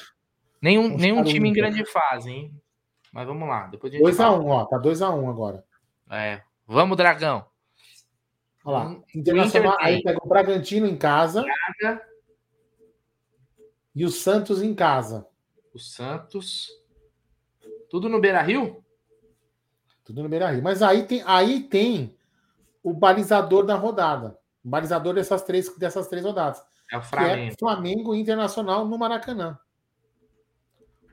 [SPEAKER 2] Nenhum, nenhum time em grande fase, hein? Mas vamos lá.
[SPEAKER 1] 2x1, um, ó. Tá 2x1 um agora.
[SPEAKER 2] É. Vamos, Dragão.
[SPEAKER 1] Olha lá. Hum, Internacional. Aí pega o Bragantino em casa. Braga. E o Santos em casa.
[SPEAKER 2] O Santos. Tudo no Beira Rio?
[SPEAKER 1] Tudo no Beira Rio. Mas aí tem, aí tem o balizador da rodada. O balizador dessas três, dessas três rodadas.
[SPEAKER 2] É o Flamengo.
[SPEAKER 1] é Flamengo Internacional no Maracanã.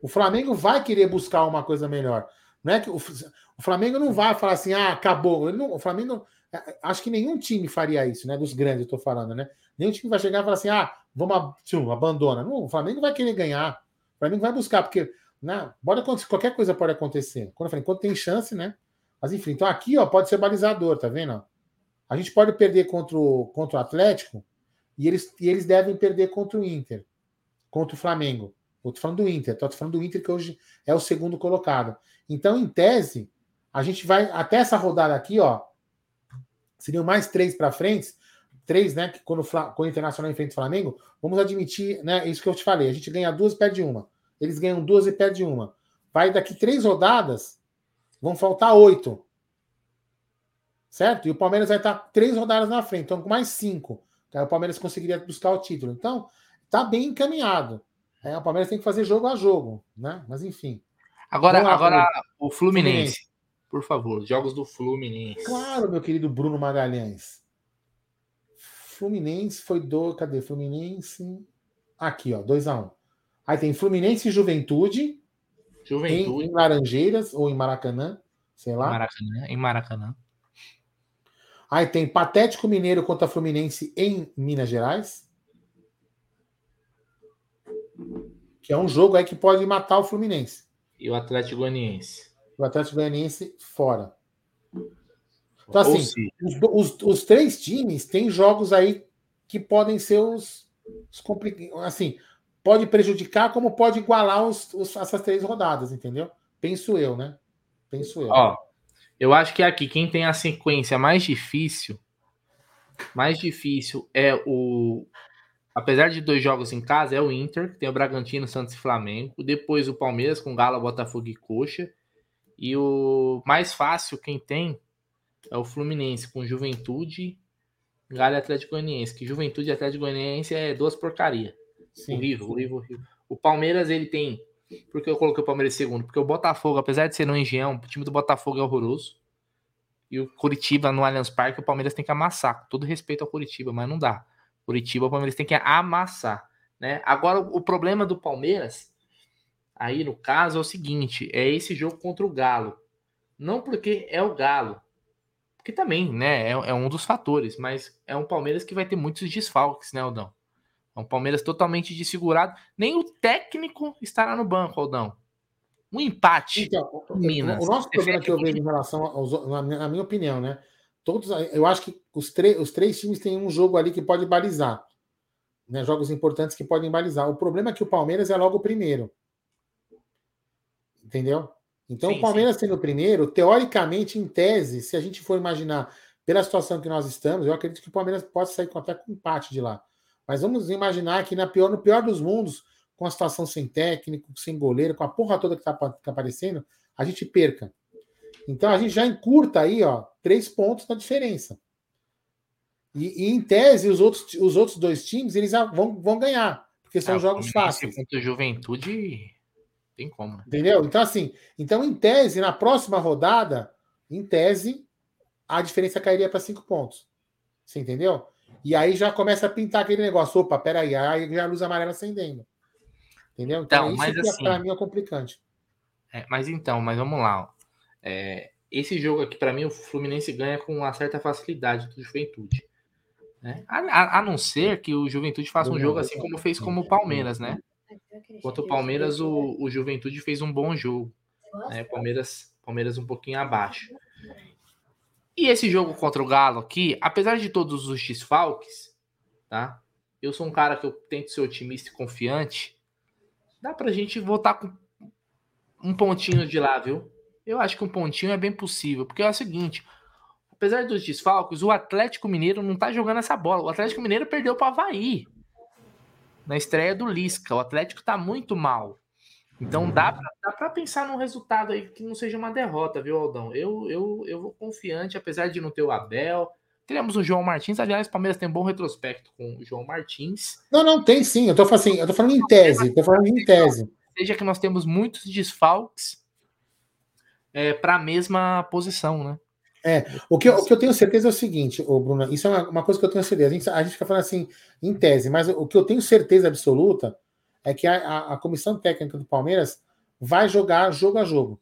[SPEAKER 1] O Flamengo vai querer buscar uma coisa melhor. Não é que o, o Flamengo não vai falar assim, ah, acabou. Não, o Flamengo é, acho que nenhum time faria isso, né? Dos grandes, eu tô falando, né? Nenhum time vai chegar e falar assim: ah, vamos, tchum, abandona. Não, o Flamengo vai querer ganhar. O Flamengo vai buscar, porque né, pode acontecer, qualquer coisa pode acontecer. Quando eu falei, tem chance, né? Mas enfim, então aqui ó, pode ser balizador, tá vendo? A gente pode perder contra o, contra o Atlético e eles, e eles devem perder contra o Inter, contra o Flamengo. Eu tô falando do Inter, tô falando do Inter que hoje é o segundo colocado. Então, em tese, a gente vai até essa rodada aqui, ó. Seriam mais três para frente, três, né? Que quando, quando o Internacional enfrenta o Flamengo, vamos admitir, né? Isso que eu te falei. A gente ganha duas e perde uma. Eles ganham duas e perde uma. Vai daqui três rodadas, vão faltar oito. Certo? E o Palmeiras vai estar três rodadas na frente, então com mais cinco. Aí o Palmeiras conseguiria buscar o título. Então, tá bem encaminhado. É, o Palmeiras tem que fazer jogo a jogo, né? Mas enfim.
[SPEAKER 2] Agora, lá, agora o Fluminense. Fluminense. Por favor, jogos do Fluminense.
[SPEAKER 1] Claro, meu querido Bruno Magalhães. Fluminense foi do. Cadê? Fluminense. Aqui, ó, 2x1. Um. Aí tem Fluminense e Juventude. Juventude. Em Laranjeiras ou em Maracanã, sei lá.
[SPEAKER 2] Maracanã, em Maracanã.
[SPEAKER 1] Aí tem Patético Mineiro contra Fluminense em Minas Gerais. Que é um jogo aí que pode matar o Fluminense.
[SPEAKER 2] E o Atlético Goianiense.
[SPEAKER 1] O Atlético Goianiense fora. Então, assim, os, os, os, três times têm jogos aí que podem ser os, os complicados. Assim, pode prejudicar, como pode igualar os, os, essas três rodadas, entendeu? Penso eu, né? Penso eu.
[SPEAKER 2] Ó, eu acho que aqui quem tem a sequência mais difícil, mais difícil é o. Apesar de dois jogos em casa, é o Inter, que tem o Bragantino, Santos e Flamengo. Depois o Palmeiras com Galo, Botafogo e Coxa. E o mais fácil, quem tem, é o Fluminense com Juventude, Galo e Atlético Goianiense. Que Juventude e Atlético Goianiense é duas porcaria. Sim, horrível, horrível, horrível. O Palmeiras, ele tem. Por que eu coloquei o Palmeiras em segundo? Porque o Botafogo, apesar de ser no Engenhão, o time do Botafogo é horroroso. E o Curitiba no Allianz Parque, o Palmeiras tem que amassar. Com todo respeito ao Curitiba, mas não dá. Curitiba, o Palmeiras tem que amassar. Né? Agora, o problema do Palmeiras, aí no caso, é o seguinte: é esse jogo contra o Galo. Não porque é o Galo, que também, né, é, é, um dos fatores, mas é um Palmeiras que vai ter muitos desfalques, né, Aldão? É um Palmeiras totalmente desfigurado. Nem o técnico estará no banco, Aldão. Um empate.
[SPEAKER 1] Então, Minas. O nosso problema que eu vejo em relação aos, na minha opinião, né? Todos, eu acho que os, os três times têm um jogo ali que pode balizar. Né, jogos importantes que podem balizar. O problema é que o Palmeiras é logo o primeiro. Entendeu? Então, sim, o Palmeiras sim. sendo o primeiro, teoricamente, em tese, se a gente for imaginar pela situação que nós estamos, eu acredito que o Palmeiras pode sair até com empate de lá. Mas vamos imaginar que na pior, no pior dos mundos, com a situação sem técnico, sem goleiro, com a porra toda que está tá aparecendo, a gente perca. Então a gente já encurta aí, ó, três pontos na diferença. E, e, em tese, os outros, os outros dois times eles vão, vão ganhar, porque são é, jogos fáceis.
[SPEAKER 2] Contra Juventude, tem como. Né?
[SPEAKER 1] Entendeu? Então, assim, então, em tese, na próxima rodada, em tese, a diferença cairia para cinco pontos. Você entendeu? E aí já começa a pintar aquele negócio. Opa, peraí, aí já a luz amarela acendendo. Entendeu?
[SPEAKER 2] Então, então isso
[SPEAKER 1] assim, para mim é complicante.
[SPEAKER 2] É, mas então, mas vamos lá. É, esse jogo aqui, para mim, o Fluminense ganha com uma certa facilidade do Juventude. Né? A, a, a, não ser que o Juventude faça um jogo assim como fez como o Palmeiras, né? Contra o Palmeiras, o, o Juventude fez um bom jogo. Né? Palmeiras, Palmeiras um pouquinho abaixo. E esse jogo contra o Galo aqui, apesar de todos os desfalques, tá? Eu sou um cara que eu tento ser otimista e confiante. Dá pra gente voltar com um pontinho de lá, viu? Eu acho que um pontinho é bem possível, porque é o seguinte, apesar dos desfalques, o Atlético Mineiro não tá jogando essa bola. O Atlético Mineiro perdeu para Havaí na estreia do Lisca. O Atlético tá muito mal. Então dá pra, dá pra pensar num resultado aí que não seja uma derrota, viu, Aldão? Eu, eu, eu vou confiante, apesar de não ter o Abel. Teremos o João Martins. Aliás, o Palmeiras tem um bom retrospecto com o João Martins.
[SPEAKER 1] Não, não, tem sim. Eu tô, assim, eu tô falando em tese. Tô falando em tese.
[SPEAKER 2] Seja que nós temos muitos desfalques é, para a mesma posição, né?
[SPEAKER 1] É, o que, eu, o que eu tenho certeza é o seguinte, ô Bruno, isso é uma, uma coisa que eu tenho certeza. A gente, a gente fica falando assim em tese, mas o que eu tenho certeza absoluta é que a, a, a comissão técnica do Palmeiras vai jogar jogo a jogo.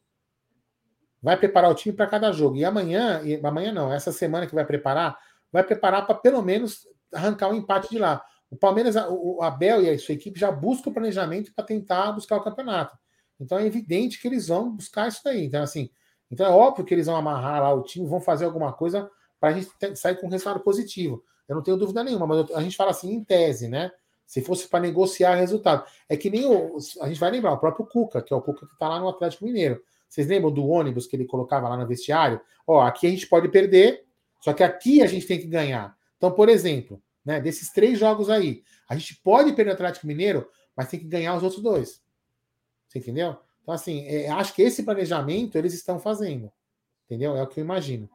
[SPEAKER 1] vai preparar o time para cada jogo. E amanhã, e amanhã não, essa semana que vai preparar, vai preparar para pelo menos arrancar um empate de lá. O Palmeiras, o Abel e a sua equipe já buscam o planejamento para tentar buscar o campeonato. Então é evidente que eles vão buscar isso daí. Então, assim, então é óbvio que eles vão amarrar lá o time, vão fazer alguma coisa para a gente sair com um resultado positivo. Eu não tenho dúvida nenhuma, mas a gente fala assim em tese, né? Se fosse para negociar resultado. É que nem o. A gente vai lembrar, o próprio Cuca, que é o Cuca que está lá no Atlético Mineiro. Vocês lembram do ônibus que ele colocava lá no vestiário? Ó, aqui a gente pode perder, só que aqui a gente tem que ganhar. Então, por exemplo, né, desses três jogos aí, a gente pode perder o Atlético Mineiro, mas tem que ganhar os outros dois. Você entendeu? Então, assim, é, acho que esse planejamento eles estão fazendo. Entendeu? É o que eu imagino.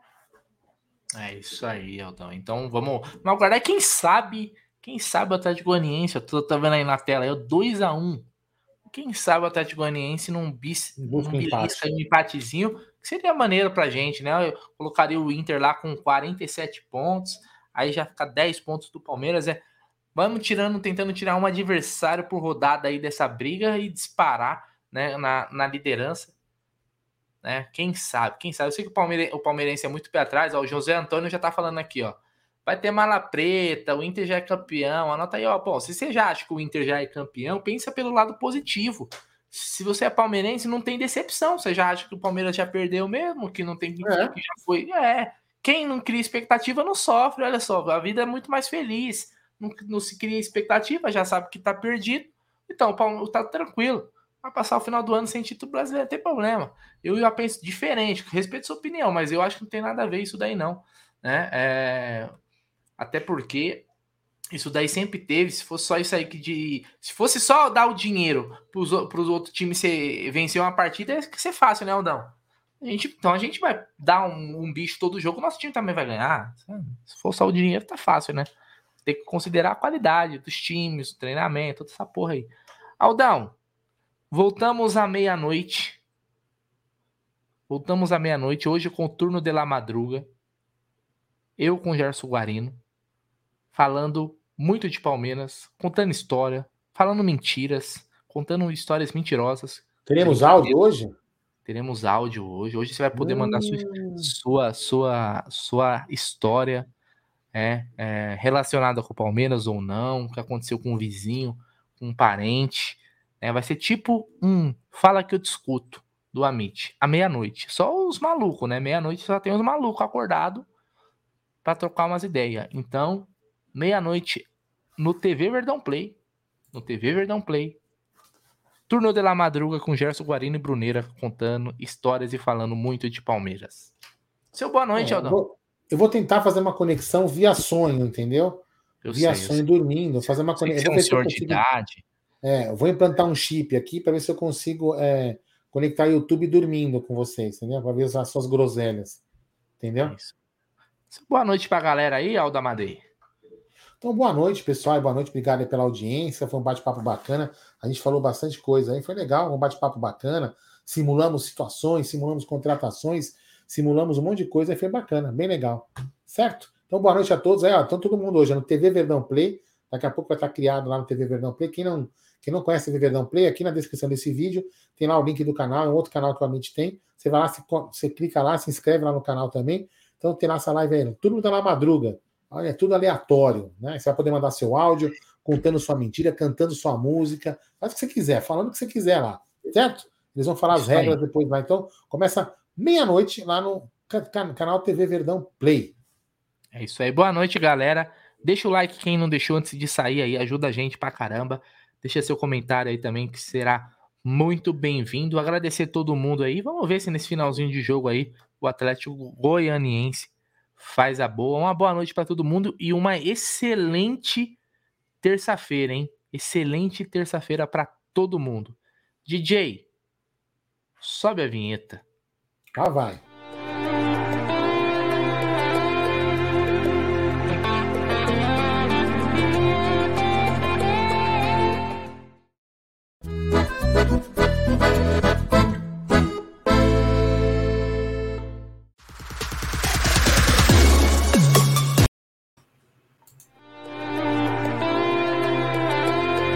[SPEAKER 2] É isso aí, Aldão. Então vamos, vamos aguardar. Quem sabe, quem sabe o Atlético Goianiense, eu tô, tô vendo aí na tela, é o 2x1. Quem sabe o Atlético Goianiense num, bis, num belisca, um empatezinho, que seria maneiro pra gente, né? Eu colocaria o Inter lá com 47 pontos, aí já fica 10 pontos do Palmeiras. É, vamos tirando, tentando tirar um adversário por rodada aí dessa briga e disparar né, na, na liderança. Né? Quem sabe? Quem sabe? Eu sei que o, Palmeire, o palmeirense é muito pé atrás. Ó, o José Antônio já tá falando aqui, ó. Vai ter mala preta, o Inter já é campeão. Anota aí, ó. Bom, se você já acha que o Inter já é campeão, pensa pelo lado positivo. Se você é palmeirense, não tem decepção. Você já acha que o Palmeiras já perdeu mesmo, que não tem é. que já foi. É. Quem não cria expectativa não sofre, olha só. A vida é muito mais feliz. Não, não se cria expectativa, já sabe que tá perdido. Então, tá tranquilo. Vai passar o final do ano sem título brasileiro, não tem problema. Eu já penso diferente, respeito sua opinião, mas eu acho que não tem nada a ver isso daí, não. Né? É... Até porque isso daí sempre teve. Se fosse só isso aí que de. Se fosse só dar o dinheiro para os outros times vencer uma partida, ia ser fácil, né, Aldão? A gente, então a gente vai dar um, um bicho todo jogo, nosso time também vai ganhar. Se for só o dinheiro, tá fácil, né? Tem que considerar a qualidade dos times, treinamento, toda essa porra aí. Aldão, Voltamos à meia-noite. Voltamos à meia-noite, hoje com o turno de la madruga. Eu com o Gerson Guarino, falando muito de Palmeiras, contando história, falando mentiras, contando histórias mentirosas.
[SPEAKER 1] Teremos áudio hoje?
[SPEAKER 2] Teremos áudio hoje. Hoje você vai poder mandar hum. sua, sua, sua história é, é, relacionada com o Palmeiras ou não, o que aconteceu com um vizinho, com um parente. Né? Vai ser tipo um Fala que eu discuto do Amit, à meia-noite. Só os malucos, né? Meia-noite só tem os malucos acordados para trocar umas ideias. Então, meia-noite no TV Verdão Play. No TV Verdão Play. Turno de la Madruga com Gerson Guarino e Bruneira contando histórias e falando muito de Palmeiras. Seu boa noite, é, Aldão.
[SPEAKER 1] Eu vou, eu vou, tentar fazer uma conexão via sonho, entendeu? Eu via sei, sonho dormindo, fazer uma conexão.
[SPEAKER 2] Você é um senhor de idade.
[SPEAKER 1] É, eu vou implantar um chip aqui para ver se eu consigo é, conectar o YouTube dormindo com vocês, entendeu? Para ver as suas groselhas. Entendeu? É isso.
[SPEAKER 2] Boa noite para a galera aí, Alda Madei.
[SPEAKER 1] Então, boa noite, pessoal, boa noite, obrigado pela audiência. Foi um bate-papo bacana. A gente falou bastante coisa aí, foi legal, um bate-papo bacana. Simulamos situações, simulamos contratações, simulamos um monte de coisa, aí foi bacana, bem legal. Certo? Então, boa noite a todos. Aí, ó, então todo mundo hoje no TV Verdão Play. Daqui a pouco vai estar criado lá no TV Verdão Play. Quem não quem não conhece o Verdão Play, aqui na descrição desse vídeo tem lá o link do canal, é um outro canal que o Amit tem. Você vai lá, você, você clica lá, se inscreve lá no canal também. Então tem nossa live aí, tudo tá na madruga. Olha, é tudo aleatório, né? Você vai poder mandar seu áudio, contando sua mentira, cantando sua música, faz o que você quiser, falando o que você quiser lá, certo? Eles vão falar as regras depois lá. Então, começa meia-noite lá no canal TV Verdão Play.
[SPEAKER 2] É isso aí. Boa noite, galera. Deixa o like quem não deixou antes de sair aí, ajuda a gente pra caramba. Deixa seu comentário aí também, que será muito bem-vindo. Agradecer todo mundo aí. Vamos ver se nesse finalzinho de jogo aí o Atlético Goianiense faz a boa. Uma boa noite para todo mundo e uma excelente terça-feira, hein? Excelente terça-feira para todo mundo. DJ, sobe a vinheta.
[SPEAKER 1] Ah, vai.